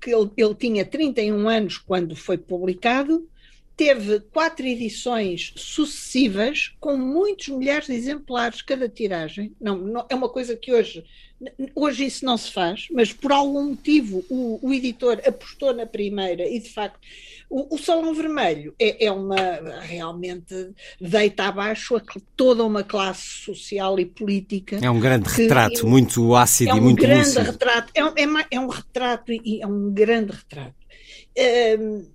que ele, ele tinha 31 anos quando foi publicado, teve quatro edições sucessivas, com muitos milhares de exemplares cada tiragem. Não, não, é uma coisa que hoje Hoje isso não se faz, mas por algum motivo o, o editor apostou na primeira e de facto o, o Salão Vermelho é, é, uma realmente deita abaixo a, toda uma classe social e política. É um grande que, retrato, é, muito ácido é e muito É um grande lúcido. retrato, é, é, é, um retrato e é um grande retrato. Um,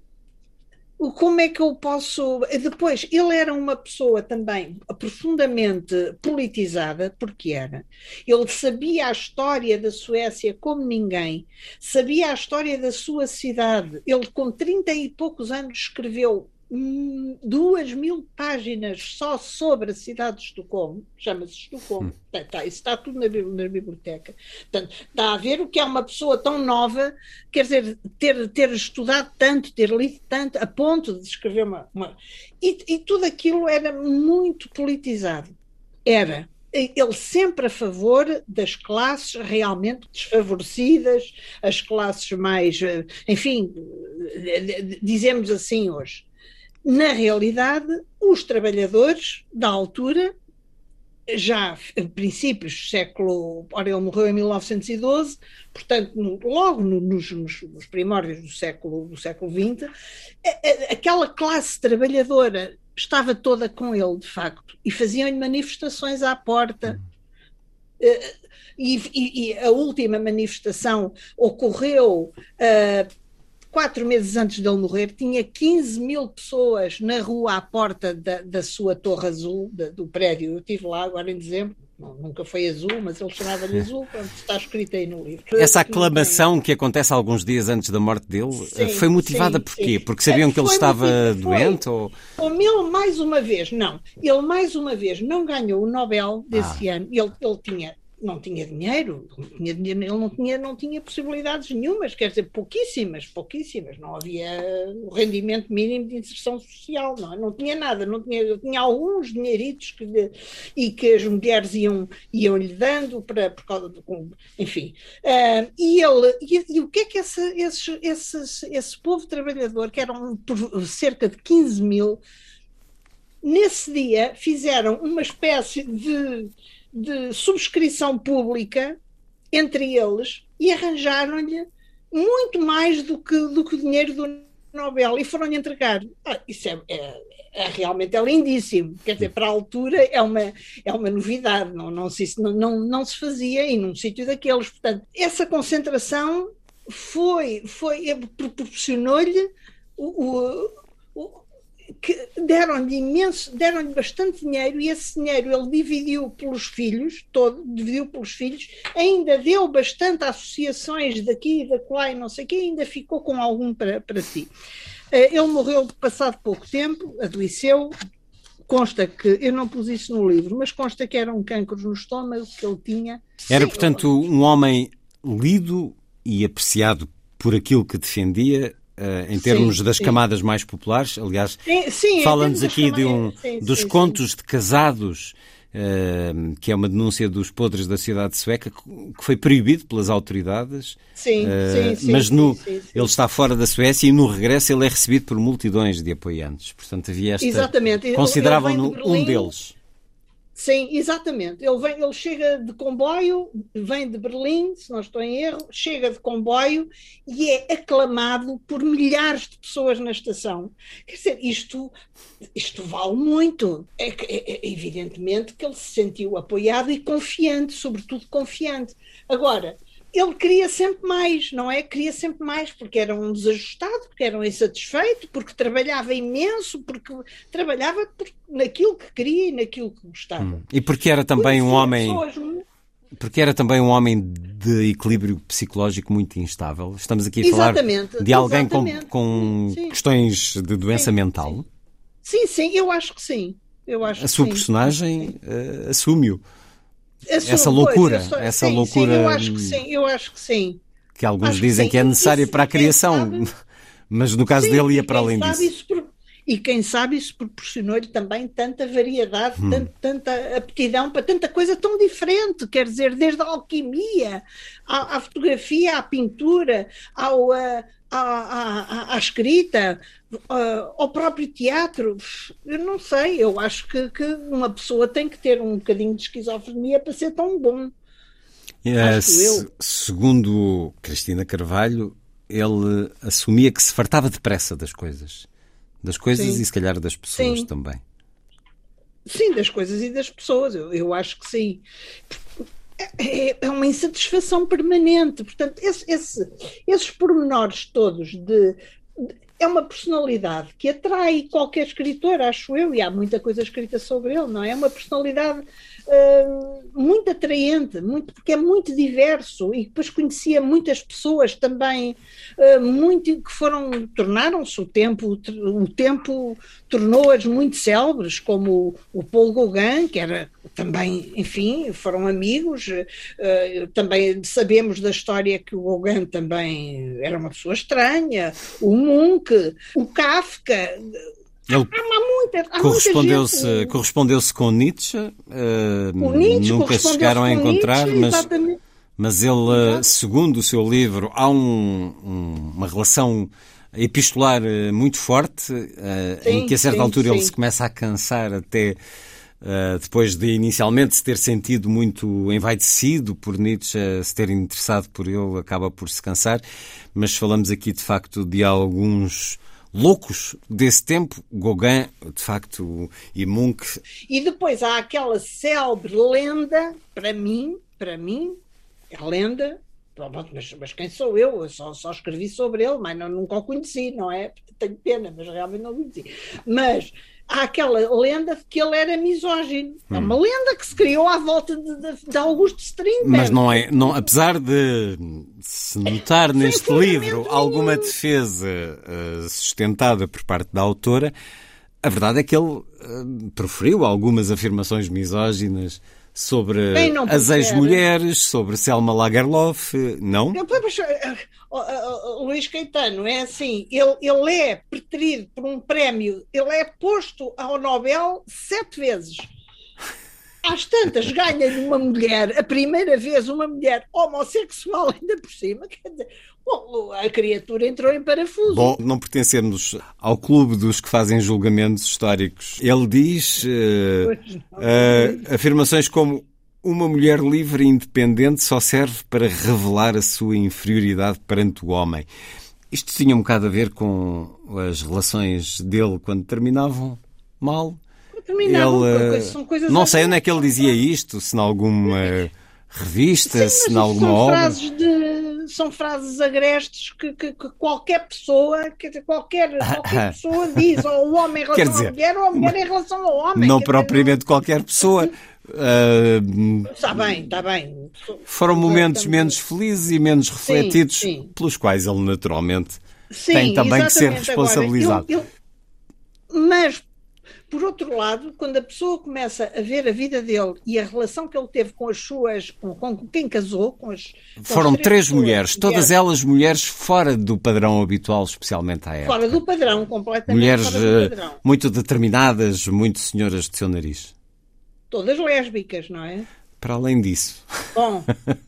como é que eu posso. Depois, ele era uma pessoa também profundamente politizada, porque era. Ele sabia a história da Suécia como ninguém, sabia a história da sua cidade. Ele, com 30 e poucos anos, escreveu duas mil páginas só sobre a cidade de Estocolmo, chama-se Estocolmo, tá, isso está tudo na, na, biblioteca. Portanto, está a ver o que é uma pessoa tão nova, quer dizer, ter, ter estudado tanto, ter lido tanto, a ponto de escrever uma. uma... E, e tudo aquilo era muito politizado. Era ele sempre a favor das classes realmente desfavorecidas, as classes mais, eh, enfim, dizemos assim hoje na realidade, os trabalhadores da altura, já em princípios do século. Ora, ele morreu em 1912, portanto, no, logo no, nos, nos, primórdios do século, do século XX, a, a, aquela classe trabalhadora estava toda com ele, de facto, e faziam-lhe manifestações à porta. Uh, e, e, e, a última manifestação ocorreu uh, quatro meses antes de ele morrer, tinha 15 mil pessoas na rua à porta da, da sua torre azul, da, do prédio. Eu estive lá agora em dezembro, não, nunca foi azul, mas ele chamava-lhe azul, pronto, está escrito aí no livro. Essa aclamação que acontece alguns dias antes da morte dele sim, foi motivada sim, por quê? Porque sabiam que ele estava doente? Ou... Ele, mais uma vez, não. Ele, mais uma vez, não ganhou o Nobel desse ah. ano. Ele, ele tinha não tinha dinheiro, não tinha dinheiro, ele não tinha, não tinha possibilidades nenhumas, quer dizer, pouquíssimas, pouquíssimas, não havia o rendimento mínimo de inserção social, não, não tinha nada, não tinha, tinha alguns dinheiritos que, e que as mulheres iam, iam lhe dando para, por causa do, enfim, uh, e ele, e, e, o que é que esse, esse, esse, esse povo trabalhador, que eram cerca de 15 mil, nesse dia fizeram uma espécie de de subscrição pública entre eles e arranjaram-lhe muito mais do que, do que o dinheiro do Nobel e foram-lhe entregar. Ah, isso é, é, é, realmente é lindíssimo. Quer dizer, para a altura é uma, é uma novidade, não, não, se, não, não, não se fazia em um sítio daqueles. Portanto, essa concentração foi, foi proporcionou-lhe o, o que deram-lhe imenso, deram-lhe bastante dinheiro e esse dinheiro ele dividiu pelos filhos, todo, dividiu pelos filhos, ainda deu bastante a associações daqui e da lá e não sei o que, ainda ficou com algum para, para si. Eh, ele morreu passado pouco tempo, adoeceu, consta que, eu não pus isso no livro, mas consta que era um cancro no estômago que ele tinha. Era, portanto, um homem lido e apreciado por aquilo que defendia em termos sim, das sim. camadas mais populares. Aliás, fala-nos aqui de um, sim, dos contos de casados, uh, que é uma denúncia dos podres da sociedade sueca, que foi proibido pelas autoridades. Sim, uh, sim, Mas no, ele está fora da Suécia e no regresso ele é recebido por multidões de apoiantes. Portanto, havia esta. Exatamente. Consideravam-no de um deles. Sim, exatamente. Ele, vem, ele chega de comboio, vem de Berlim, se não estou em erro, chega de comboio e é aclamado por milhares de pessoas na estação. Quer dizer, isto, isto vale muito. É, é, é evidentemente que ele se sentiu apoiado e confiante, sobretudo confiante. Agora, ele queria sempre mais, não é? Queria sempre mais, porque era um desajustado, porque era um insatisfeito, porque trabalhava imenso, porque trabalhava naquilo que queria e naquilo que gostava. Hum. E porque era também um homem. Porque era também um homem de equilíbrio psicológico muito instável. Estamos aqui a exatamente, falar de alguém com, com questões de doença sim, mental. Sim. sim, sim, eu acho que sim. Eu acho a sua personagem uh, assume-o essa loucura, sou, essa sim, loucura. Sim, eu acho que sim, eu acho que sim. Que alguns acho dizem que, que, é necessária para a criação, *laughs* mas no caso sim, dele ia para além disso. e quem sabe isso proporcionou-lhe também tanta variedade, hum. tanta, tanta aptidão para tanta coisa tão diferente, quer dizer, desde a alquimia, à, à fotografia, à pintura, ao, a, à, à, à, escrita, ao próprio teatro. Eu não sei, eu acho que, que, uma pessoa tem que ter um bocadinho de esquizofrenia para ser tão bom. É, se, segundo Cristina Carvalho, ele assumia que se fartava depressa das coisas. Das coisas sim. e se calhar das pessoas sim. também. Sim, das coisas e das pessoas, eu, eu acho que sim. É, é uma insatisfação permanente. Portanto, esse, esse, esses pormenores todos de, é uma personalidade que atrai qualquer escritor, acho eu, e há muita coisa escrita sobre ele, não é? É uma personalidade muito atraente, muito, porque é muito diverso e depois conhecia muitas pessoas também uh, muito que foram, tornaram-se o tempo, o tempo tornou-as muito célebres, como o, Paul Gauguin, que era também, enfim, foram amigos, uh, também sabemos da história que o Gauguin também era uma pessoa estranha, o Munch, o Kafka, ele correspondeu-se correspondeu com Nietzsche, uh, Nietzsche nunca se chegaram a encontrar, Nietzsche, mas, mas ele, segundo o seu livro, há um, um, uma relação epistolar eh, muito forte, uh, sim, em que a certa sim, altura sim. ele se começa a cansar até Uh, depois de inicialmente se ter sentido muito envaidecido por Nietzsche, se ter interessado por ele, acaba por se cansar. Mas falamos aqui de facto de alguns loucos desse tempo, Gauguin, de facto, e Munch. E depois há aquela célebre lenda, para mim, para mim, a lenda, mas, mas quem sou eu? Eu só, só escrevi sobre ele, mas não, nunca o conheci, não é? Tenho pena, mas realmente não o conheci. Mas há aquela lenda de que ele era misógino. Hum. É uma hum. lenda que se criou à volta de, de, de Augusto Strindberg. Mas não é, não, apesar de se notar neste livro alguma defesa uh, sustentada por parte da autora, a verdade é que ele uh, proferiu algumas afirmações misóginas sobre as ex-mulheres, sobre Selma Lagerlof, não? não Luís Caetano é assim, ele, ele é preterido por um prémio, ele é posto ao Nobel sete vezes. Às tantas ganha-lhe uma mulher, a primeira vez uma mulher homossexual ainda por cima, quer dizer, bom, a criatura entrou em parafuso. Bom, não pertencemos ao clube dos que fazem julgamentos históricos. Ele diz uh, uh, afirmações como uma mulher livre e independente só serve para revelar a sua inferioridade perante o homem. Isto tinha um bocado a ver com as relações dele quando terminavam mal. Terminavam, ele, são coisas não sei onde é que ele dizia isto, se em alguma revista, Sim, se em alguma são obra. Frases de, são frases agrestes que, que, que qualquer pessoa, que qualquer, *laughs* qualquer pessoa diz, ou o homem em relação dizer, à mulher, ou a mulher em relação ao homem. Não propriamente dizer, qualquer pessoa. Uh, *laughs* está bem, está bem. Foram momentos menos felizes e menos refletidos, sim, sim. pelos quais ele naturalmente sim, tem também que ser responsabilizado. Agora, eu, eu, mas Por outro lado, quando a pessoa começa a ver a vida dele e a relação que ele teve com as suas, com, com quem casou, com as. Com Foram as três pessoas, mulheres, todas elas mulheres fora do padrão habitual, especialmente à época. Fora do padrão, completamente Mulheres eh, padrão. muito determinadas, muito senhoras de seu nariz. Todas lésbicas, não é? Para além disso, Bom,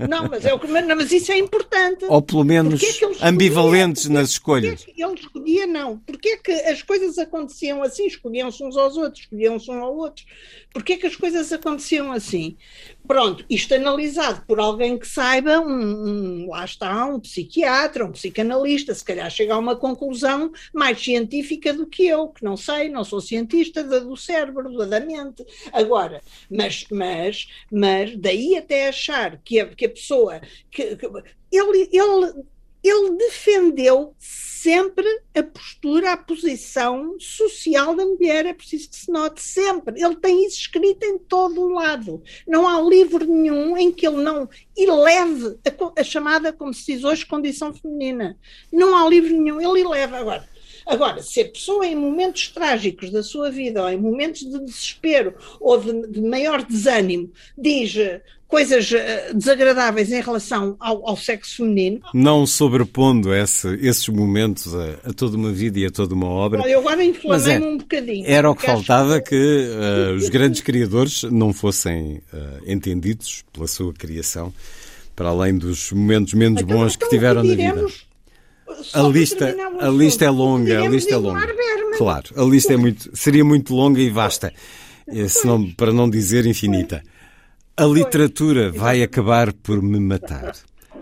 não, mas, é o que, mas, isso é importante. ou pelo menos é escolhia? ambivalentes Porquê- nas escolhas. Porquê é ele escolhia não? Porquê é que as coisas aconteciam assim? Escolhiam-se uns aos outros, escolhiam-se uns aos outros. Porquê é que as coisas aconteciam assim? Pronto, isto analisado por alguém que saiba, um, um- lá está, um psiquiatra, um psicanalista, se calhar chega a uma conclusão mais científica do que eu, que não sei, não sou cientista da- do cérebro, da mente. Agora, mas, mas, mas daí até achar que a, que a pessoa. Que, que- ele, ele, ele defendeu sempre a postura, a posição social da mulher, é preciso que se note sempre. Ele tem isso escrito em todo o lado. Não há livro nenhum em que ele não eleve a, a chamada, como se diz hoje, condição feminina. Não há livro nenhum, ele eleva. Agora, Agora, se a pessoa em momentos trágicos da sua vida, ou em momentos de desespero, ou de, de maior desânimo, diz eh, coisas eh, desagradáveis em relação ao, ao sexo feminino, Não sobrepondo esse- esses momentos a, a toda uma vida e a toda uma obra. olha, eu agora inflamei-me é, um bocadinho. Era o que faltava que eh, os grandes criadores não fossem eh, entendidos pela sua criação, para além dos momentos menos Então, bons que então, tiveram na vida. diremos, A só para lista, a lista é longa, a lista é longa. Claro, a lista é muito, seria muito longa e vasta, *laughs* se não- para não dizer infinita. A literatura vai acabar por me matar.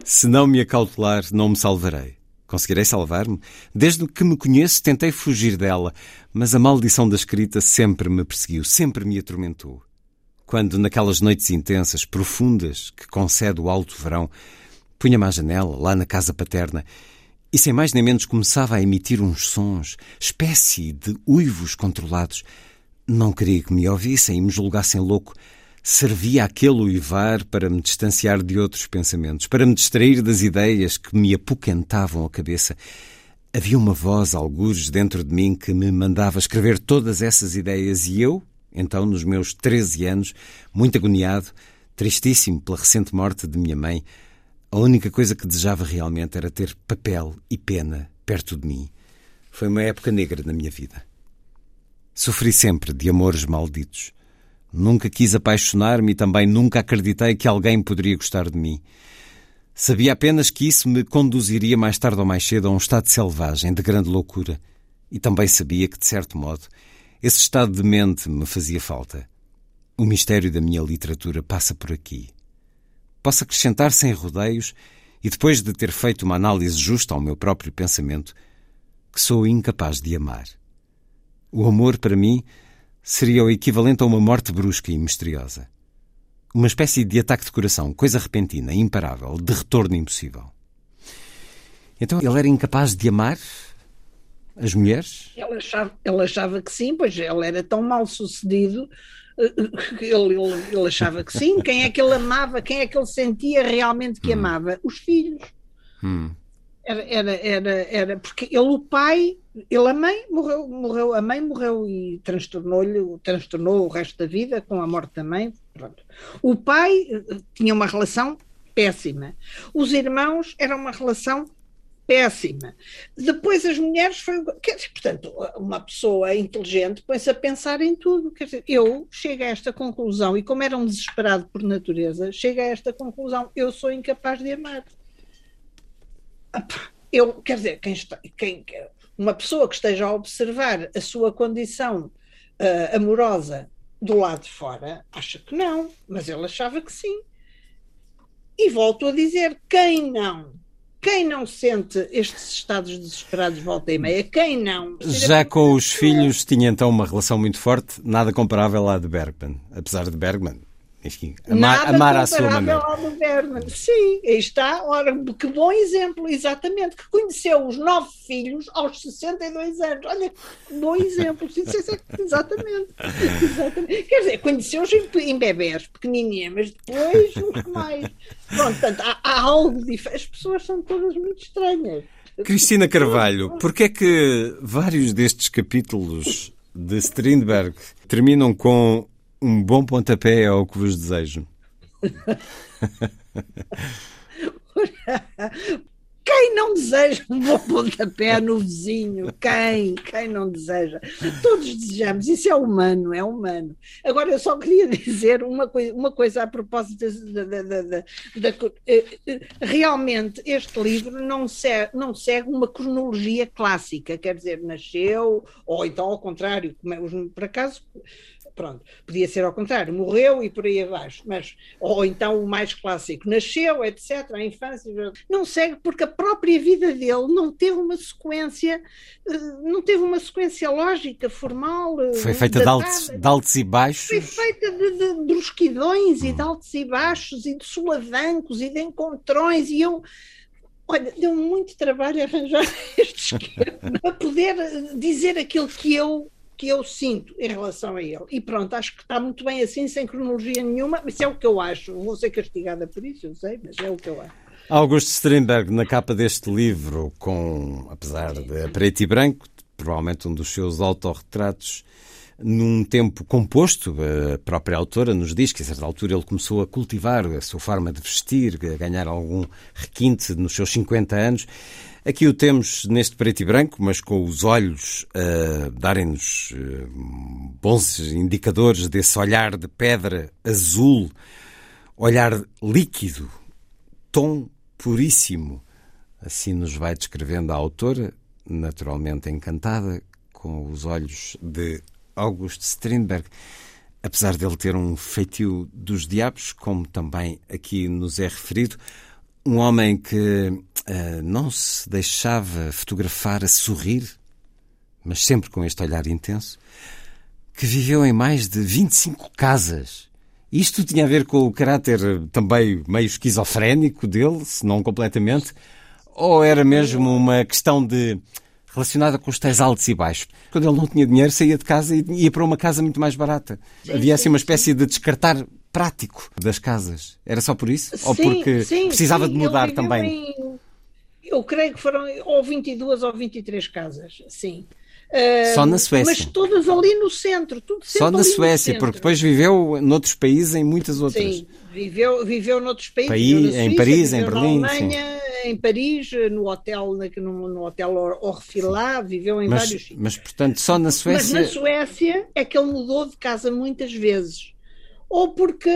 Se não me acautelar, não me salvarei. Conseguirei salvar-me? Desde que me conheço, tentei fugir dela, mas a maldição da escrita sempre me perseguiu, sempre me atormentou. Quando, naquelas noites intensas, profundas, que concede o alto verão, punha-me à janela, lá na casa paterna, e sem mais nem menos começava a emitir uns sons, espécie de uivos controlados. Não queria que me ouvissem e me julgassem louco. Servia aquele uivar para me distanciar de outros pensamentos, para me distrair das ideias que me apoquentavam a cabeça. Havia uma voz, algures, dentro de mim que me mandava escrever todas essas ideias e eu, então, nos meus 13 anos, muito agoniado, tristíssimo pela recente morte de minha mãe, a única coisa que desejava realmente era ter papel e pena perto de mim. Foi uma época negra na minha vida. Sofri sempre de amores malditos. Nunca quis apaixonar-me e também nunca acreditei que alguém poderia gostar de mim. Sabia apenas que isso me conduziria mais tarde ou mais cedo a um estado selvagem, de grande loucura. E também sabia que, de certo modo, esse estado de mente me fazia falta. O mistério da minha literatura passa por aqui. Posso acrescentar sem rodeios, e depois de ter feito uma análise justa ao meu próprio pensamento, que sou incapaz de amar. O amor, para mim, seria o equivalente a uma morte brusca e misteriosa. Uma espécie de ataque de coração, coisa repentina, imparável, de retorno impossível. Então ele era incapaz de amar as mulheres? Ele achava, achava que sim, pois ele era tão mal sucedido eh, que ele, ele, ele achava que sim. Quem é que ele amava? Quem é que ele sentia realmente que amava? Os filhos. Hum. Era, era, era, era porque ele, o pai, ele, a mãe morreu, morreu a mãe morreu e transtornou-lhe, transtornou o resto da vida com a morte da mãe. Pronto. O pai eh, tinha uma relação péssima. Os irmãos eram uma relação péssima. Depois as mulheres foi, quer dizer, portanto, uma pessoa inteligente põe-se a pensar em tudo. Quer dizer, eu chego a esta conclusão, e como era um desesperado por natureza, chego a esta conclusão, eu sou incapaz de amar. Eu, quer dizer, quem está, quem, uma pessoa que esteja a observar a sua condição uh, amorosa do lado de fora, acha que não, mas ele achava que sim. E volto a dizer, quem não? Quem não sente estes estados desesperados volta e meia? Quem não? Já com os filhos tinha então uma relação muito forte, nada comparável à de Bergman. Apesar de Bergman, enfim, amar, amar à sua maneira. Ao Bergman. Sim, aí está. Ora, que bom exemplo, exatamente. Que conheceu os nove filhos aos 62 anos. Olha, que bom exemplo. exatamente. exatamente. Quer dizer, conheceu-os em, em bebés pequenininhos, mas depois os mais. Pronto, portanto, há, há algo diferente. As pessoas são todas muito estranhas. Cristina Carvalho, porquê é que vários destes capítulos de Strindberg terminam com um bom pontapé ao que vos desejo. *laughs* Quem não deseja um bom pontapé no vizinho? Quem? Quem não deseja? Todos desejamos, isso é humano, é humano. Agora, eu só queria *laughs* dizer uma coisa, uma coisa a propósito da, da, da, eh, eh, realmente este livro não segue, não segue uma cronologia clássica, quer dizer, nasceu, ou então ao contrário, é, por acaso pronto, podia ser ao contrário, morreu e por aí abaixo, mas, ou então o mais clássico, nasceu, etc., a infância, não segue porque a própria vida dele não teve uma sequência, eh, não teve uma sequência lógica, formal. Eh, Foi feita de altos, de altos, e baixos. Foi feita de, de brusquidões hum. e de altos e baixos e de solavancos e de encontrões e eu Olha, deu muito trabalho arranjar *laughs* este esquema para poder dizer aquilo que eu que eu sinto em relação a ele. E pronto, acho que está muito bem assim, sem cronologia nenhuma, mas é o que eu acho. Vou ser castigada por isso, eu sei, mas é o que eu acho. Augusto Strindberg, na capa deste livro, com, apesar de preto e branco, provavelmente um dos seus autorretratos, num tempo composto, a própria autora nos diz que a certa altura ele começou a cultivar a sua forma de vestir, a ganhar algum requinte nos seus 50 anos. Aqui o temos neste preto e branco, mas com os olhos a darem-nos eh, bons indicadores desse olhar de pedra azul, olhar líquido, tom puríssimo. Assim nos vai descrevendo a autora, naturalmente encantada, com os olhos de August Strindberg. Apesar dele ter um feitio dos diabos, como também aqui nos é referido, um homem que uh, não se deixava fotografar a sorrir, mas sempre com este olhar intenso, que viveu em mais de 25 casas. Isto tinha a ver com o caráter também meio esquizofrénico dele, se não completamente, ou era mesmo uma questão de relacionada com os tais altos e baixos. Quando ele não tinha dinheiro, saía de casa e ia para uma casa muito mais barata. Havia assim uma espécie de descartar prático das casas. Era só por isso? Sim, ou porque sim, precisava de mudar também? Em, eu creio que foram ou 22 ou 23 casas, sim. Só na Suécia. Mas todas ali no centro. Tudo Só na Suécia, porque depois viveu noutros países, em muitas outras. Sim, viveu, viveu noutros países. País, Suíça, em Paris, em Berlim. Na Alemanha, sim. em Paris, no hotel, no, no hotel Orfilá, viveu em mas, vários sítios. Mas, portanto, só na Suécia. Mas na Suécia é que ele mudou de casa muitas vezes ou porque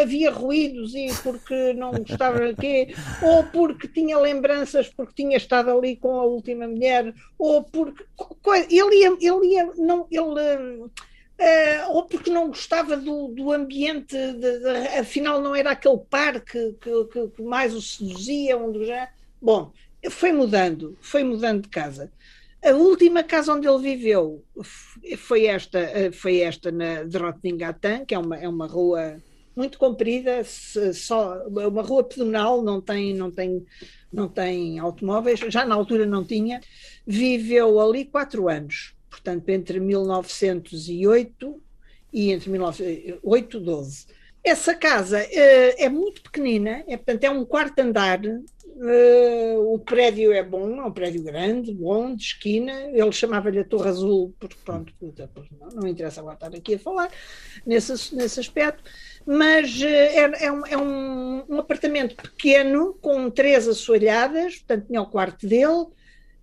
havia ruídos e porque não gostava quê, ou porque tinha lembranças porque tinha estado ali com a última mulher, ou porque ele ia, ele ia não, ele uh, ou porque não gostava do, do ambiente, de, de, afinal não era aquele parque que, que, que mais o seduzia, onde já. Bom, foi mudando, foi mudando de casa. A última casa onde ele viveu foi esta, eh, foi esta na Drottninggatan, que é uma, é uma rua muito comprida, só uma rua pedonal, não tem, não tem, não tem automóveis, já na altura não tinha. Viveu ali quatro anos, portanto, entre 1908 e entre 1908 e 12. Essa casa uh, é muito pequenina, é, portanto, é um quarto andar, Uh, o prédio é bom, é um prédio grande, bom, de esquina. Ele chamava-lhe a Torre Azul, porque pronto, não, não interessa agora estar aqui a falar nesse, nesse aspecto. Mas uh, é, é, um, é um, um, apartamento pequeno, com três assoalhadas, portanto tinha o quarto dele,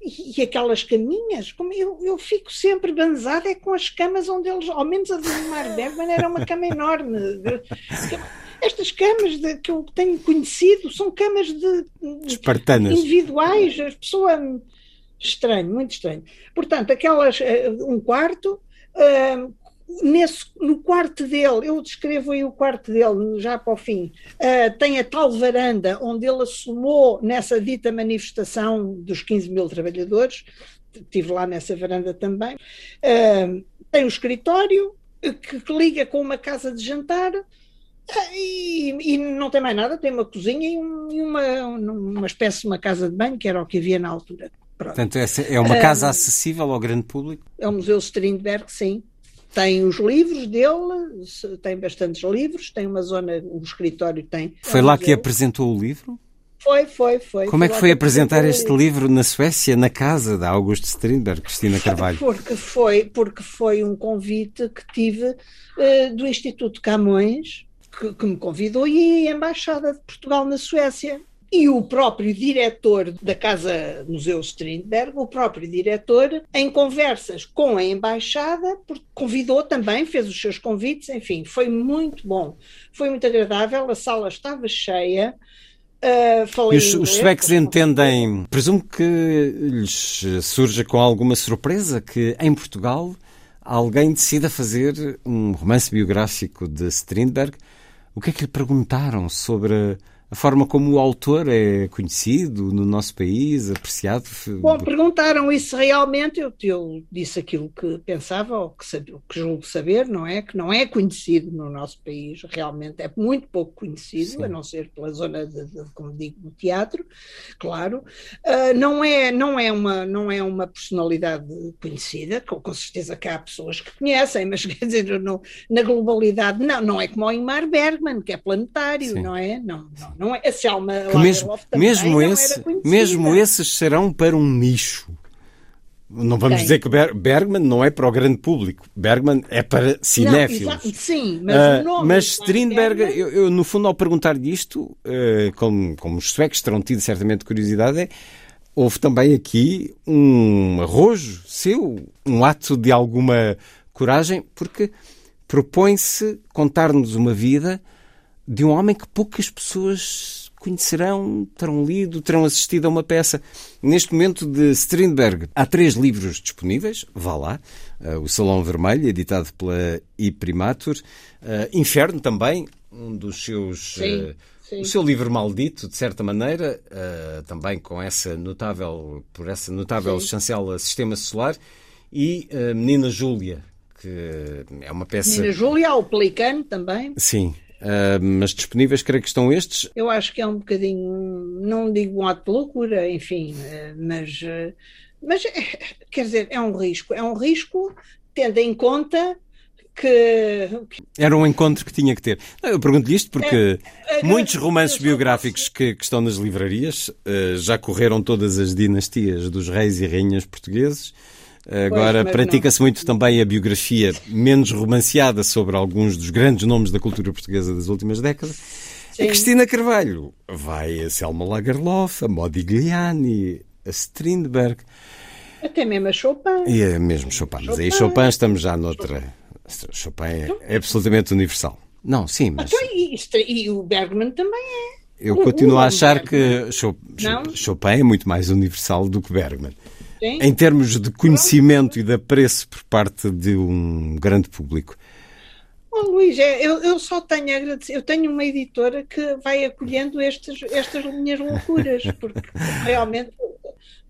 e, e aquelas caminhas, como eu, eu fico sempre banzada é com as camas onde eles, ao menos a do Mar Bergman era uma cama enorme. Estas camas de, que eu tenho conhecido são camas de, Espartanas. individuais, as pessoas estranho, muito estranho. Portanto, aquelas eh, um quarto, uh, nesse, no quarto dele, eu descrevo aí o quarto dele já para o fim, uh, tem a tal varanda onde ele assumou nessa dita manifestação dos 15 mil trabalhadores, estive lá nessa varanda também, uh, tem um escritório que, que liga com uma casa de jantar, e, e, não tem mais nada, tem uma cozinha e, um, e, uma, uma espécie de uma casa de banho, que era o que havia na altura. Pronto. Portanto, é uma casa acessível ao grande público? É o Museu Strindberg, sim. Tem os livros dele, tem bastantes livros, tem uma zona, o escritório tem. Foi é um lá museu. que apresentou o livro? Foi, foi, foi. Como é que foi apresentar este livro na Suécia, na casa da Augusto Strindberg, Cristina Carvalho? Porque foi, porque foi um convite que tive uh, do Instituto Camões, que, que me convidou, e a Embaixada de Portugal na Suécia. E o próprio diretor da Casa Museu Strindberg, o próprio diretor, em conversas com a embaixada, convidou também, fez os seus convites, enfim, foi muito bom, foi muito agradável, a sala estava cheia. Uh, e os, os suecos entendem, presumo que lhes surja com alguma surpresa que em Portugal alguém decida fazer um romance biográfico de Strindberg. O que é que lhe perguntaram sobre a forma como o autor é conhecido no nosso país, apreciado? Bom, perguntaram isso realmente, eu, eu disse aquilo que pensava, ou que, sabia, que julgo saber, não é? Que não é conhecido no nosso país, realmente é muito pouco conhecido, Sim. a não ser pela zona, de, de, como digo, do teatro, claro. Uh, não, é, não, é uma, não é uma personalidade conhecida, com, com certeza que há pessoas que conhecem, mas *laughs* quer dizer, na globalidade, não, não é como o Ingmar Bergman, que é planetário, Sim. não é? Não, não não é? A Selma que mesmo, mesmo, esse, mesmo esses serão para um nicho. Não vamos dizer que Bergman não é para o grande público. Bergman é para cinéfilos. Não, sim, mas, uh, nome, mas Strindberg, Bergman... eu, eu, no fundo, ao perguntar-lhe isto, uh, como, como os suecos terão tido certamente curiosidade, é, houve também aqui um arrojo seu, um ato de alguma coragem, porque propõe-se contar-nos uma vida de um homem que poucas pessoas conhecerão, terão lido, terão assistido a uma peça. Neste momento de Strindberg, há três livros disponíveis, vá lá. Uh, o Salão Vermelho, editado pela Iprimatur. Uh, Inferno também, um dos seus... Sim. Uh, Sim. O seu livro maldito, de certa maneira, também com essa notável, por essa notável Sim. chancela Sistema Solar, e Menina Júlia, que é uma peça. Menina Júlia, o Pelicano também. Sim, Uh, mas disponíveis, creio que estão estes. Eu acho que é um bocadinho, não digo um ato de loucura, enfim, uh, mas, uh, mas *laughs* quer dizer, é um risco. É um risco, tendo em conta que. Era um encontro que tinha que ter. Eu pergunto-lhe isto porque é, é, muitos romances biográficos que, que, estão nas livrarias já correram todas as dinastias dos reis e rainhas portugueses. Agora pratica-se muito também a biografia menos romanceada sobre alguns dos grandes nomes da cultura portuguesa das últimas décadas. Sim. A Cristina Carvalho vai a Selma Lagerlof, a Modigliani, a Strindberg. Até mesmo a Chopin. E é mesmo Chopin. Chopin. Mas aí Chopin estamos já noutra. Chopin é, é absolutamente universal. Não, sim, mas. Então, e, e, o Bergman também é. Eu continuo a achar que Chopin, Chopin é muito mais universal do que Bergman. Sim. em termos de conhecimento e de apreço por parte de um grande público? Oh, Luís, é, eu, eu só tenho a agradecer. Eu tenho uma editora que vai acolhendo estes, estas minhas loucuras, porque *laughs* realmente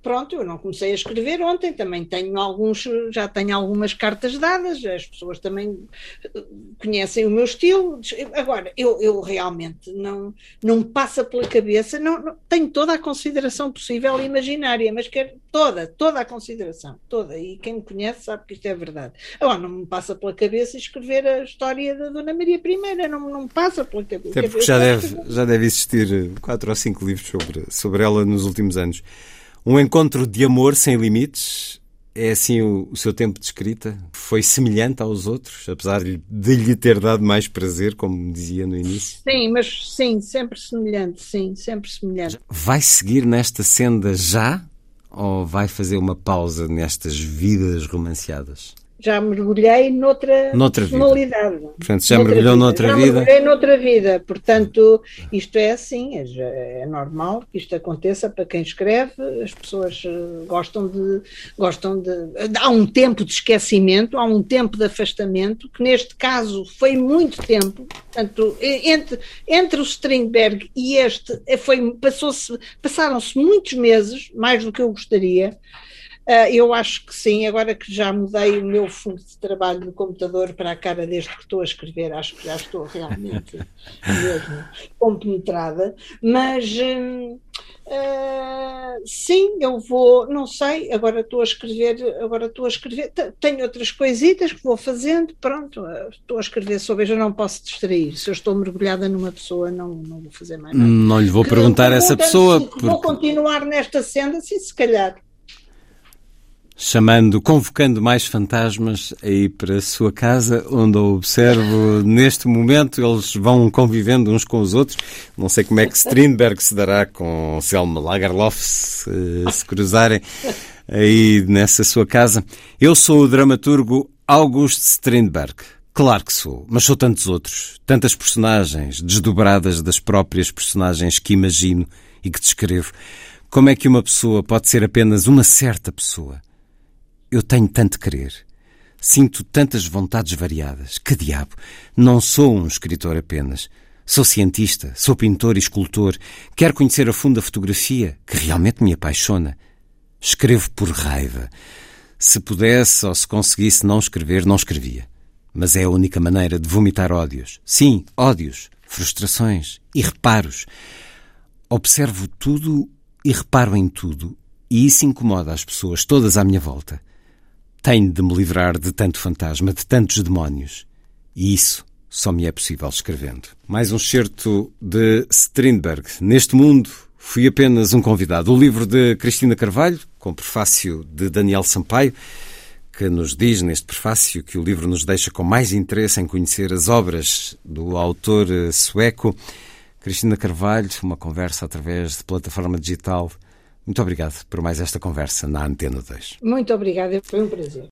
pronto, eu não comecei a escrever ontem, também tenho alguns, já tenho algumas cartas dadas, as pessoas também eh, conhecem o meu estilo. Agora, eu, eu realmente não, não passa pela cabeça, não, não, tenho toda a consideração possível e imaginária, mas quero toda, toda a consideração, toda. E quem me conhece sabe que isto é verdade. Agora, não me passa pela cabeça escrever a história da Dona Maria I, não, não me passa pela cabeça. Até porque já deve, já deve existir quatro ou cinco livros sobre, sobre ela nos últimos anos. Um encontro de amor sem limites. É assim o, o, seu tempo de escrita? Foi semelhante aos outros, apesar de, de lhe ter dado mais prazer, como dizia no início? Sim, mas sim, sempre semelhante, sim, sempre semelhante. Vai seguir nesta senda já? Ou vai fazer uma pausa nestas vidas romanceadas? Já mergulhei noutra, noutra personalidade. Vida. Portanto, já noutra mergulhou vida. noutra já vida? mergulhei noutra vida. Portanto, isto é assim, é, é, normal que isto aconteça para quem escreve, as pessoas eh, gostam de, gostam de... Há um tempo de esquecimento, há um tempo de afastamento, que neste caso foi muito tempo, portanto, entre, entre o Strindberg e este, eh, foi, passou-se, passaram-se muitos meses, mais do que eu gostaria, eu acho que sim, agora que já mudei o meu fundo de trabalho no computador para a cara deste que estou a escrever, acho que já estou realmente *laughs* mesmo compenetrada, mas, Uh, sim, eu vou, não sei, agora estou a escrever, agora estou a escrever, tenho outras coisitas que vou fazendo, pronto, estou a escrever sobre, eu não posso distrair, se eu estou mergulhada numa pessoa não, não vou fazer mais nada. Não lhe vou que, perguntar a essa pessoa. porque... Vou continuar nesta senda, sim, se calhar chamando, convocando mais fantasmas aí para a sua casa, onde eu observo neste momento eles vão convivendo uns com os outros. Não sei como é que Strindberg se dará com Selma Lagerlof se, se cruzarem aí nessa sua casa. Eu sou o dramaturgo August Strindberg. Claro que sou, mas sou tantos outros, tantas personagens desdobradas das próprias personagens que imagino e que descrevo. Como é que uma pessoa pode ser apenas uma certa pessoa? Eu tenho tanto querer. Sinto tantas vontades variadas. Que diabo! Não sou um escritor apenas. Sou cientista, sou pintor e escultor. Quero conhecer a fundo a fotografia, que realmente me apaixona. Escrevo por raiva. Se pudesse ou se conseguisse não escrever, não escrevia. Mas é a única maneira de vomitar ódios. Sim, ódios, frustrações e reparos. Observo tudo e reparo em tudo, e isso incomoda as pessoas todas à minha volta. Tenho de me livrar de tanto fantasma, de tantos demónios. E isso só me é possível escrevendo. Mais um certo de Strindberg. Neste mundo fui apenas um convidado. O livro de Cristina Carvalho, com prefácio de Daniel Sampaio, que nos diz neste prefácio que o livro nos deixa com mais interesse em conhecer as obras do autor sueco. Cristina Carvalho, uma conversa através de plataforma digital muito obrigado por mais esta conversa na Antena 2. Muito obrigada, foi um prazer.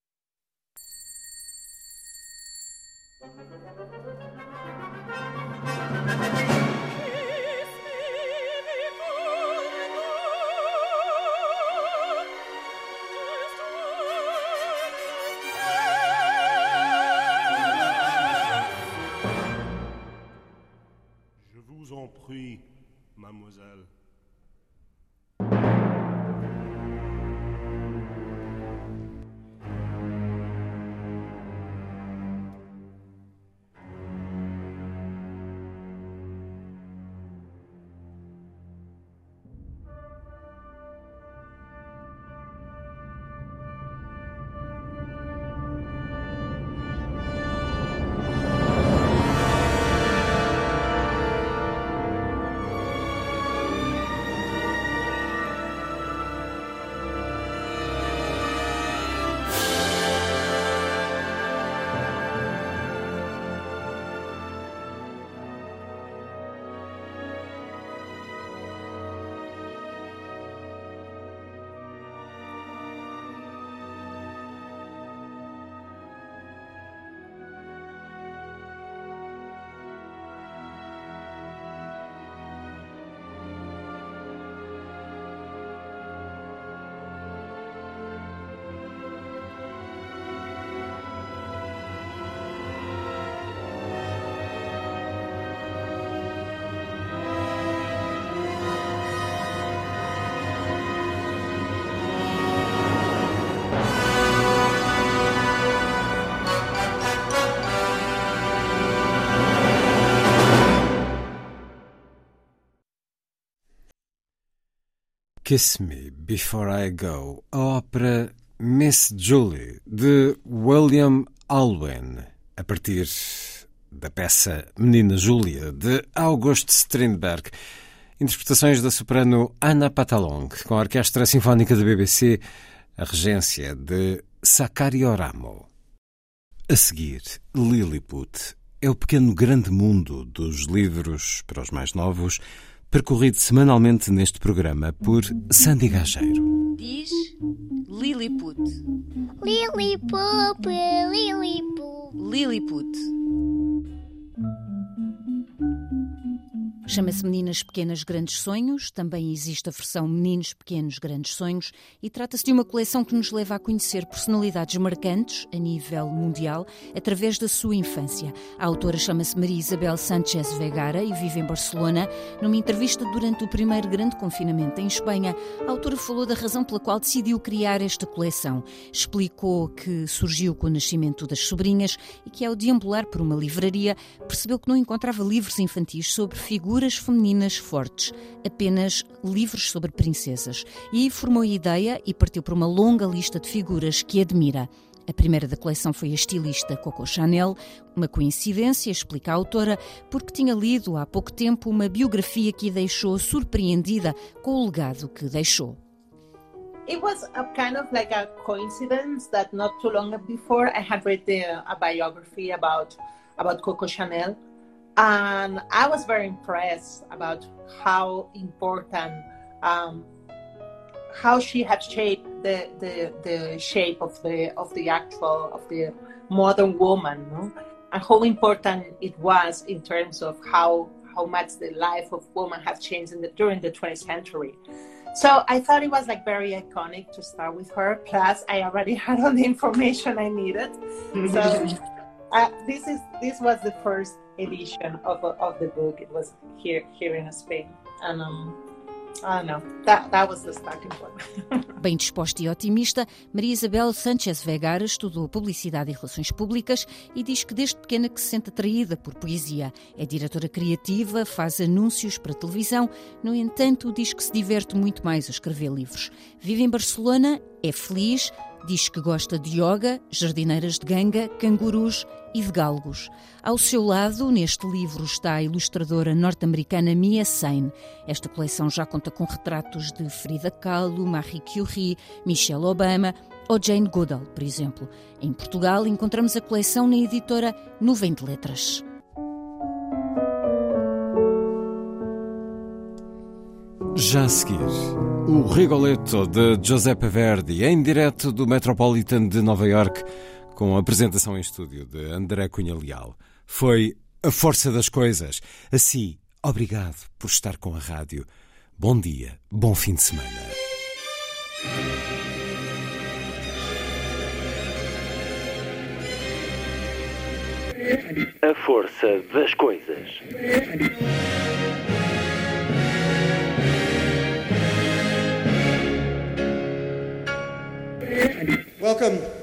Je vous en prie, mademoiselle. Kiss Me Before I Go, a ópera Miss Julie, de William Alwyn, a partir da peça Menina Júlia, de August Strindberg. Interpretações da soprano Anna Patalong, com a Orquestra Sinfónica da BBC, a regência de Sakario Ramo. A seguir, Lilliput é o pequeno grande mundo dos livros para os mais novos percorrido semanalmente neste programa por Sandy Gageiro. Diz Lilliput. Lilliput, Lilliput. Lilliput. Chama-se Meninas Pequenas Grandes Sonhos, também existe a versão Meninos Pequenos Grandes Sonhos e trata-se de uma coleção que nos leva a conhecer personalidades marcantes a nível mundial através da sua infância. A autora chama-se Maria Isabel Sánchez Vegara e vive em Barcelona. Numa entrevista durante o primeiro grande confinamento em Espanha, a autora falou da razão pela qual decidiu criar esta coleção. Explicou que surgiu com o nascimento das sobrinhas e que ao deambular por uma livraria percebeu que não encontrava livros infantis sobre figuras figuras femininas fortes, apenas livros sobre princesas. E formou a ideia e partiu para uma longa lista de figuras que admira. A primeira da coleção foi a estilista Coco Chanel, uma coincidência, explica a autora, porque tinha lido há pouco tempo uma biografia que a deixou surpreendida com o legado que deixou. It was a kind of like a coincidence that not too long before I had read the, a biography about about Coco Chanel, and I was very impressed about how important, um, how she had shaped the, the the shape of the of the actual of the modern woman, no? and how important it was in terms of how how much the life of woman has changed the, during the 20th century. So I thought it was like very iconic to start with her. Plus, I already *laughs* had all the information I needed. So *laughs* uh, this is this was the first edition of, of the book. It was here here in Spain, and um, I don't know. That that was the starting point. *laughs* Bem disposta e otimista, Maria Isabel Sanchez Vegara estudou Publicidade e Relações Públicas e diz que desde pequena que se sente atraída por poesia. É diretora criativa, faz anúncios para televisão, no entanto, diz que se diverte muito mais a escrever livros. Vive em Barcelona, é feliz, Diz que gosta de yoga, jardineiras de ganga, cangurus e de galgos. Ao seu lado, neste livro, está a ilustradora norte-americana Mia Sain. Esta coleção já conta com retratos de Frida Kahlo, Marie Curie, Michelle Obama ou Jane Goodall, por exemplo. Em Portugal, encontramos a coleção na editora Nuvem de Letras. Já a seguir, o Rigoletto de Giuseppe Verdi, em direto do Metropolitan de Nova York, com a apresentação em estúdio de André Cunha Leal. Foi a força das coisas. Assim, obrigado por estar com a rádio. Bom dia, bom fim de semana. A força das coisas. Welcome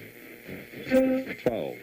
12.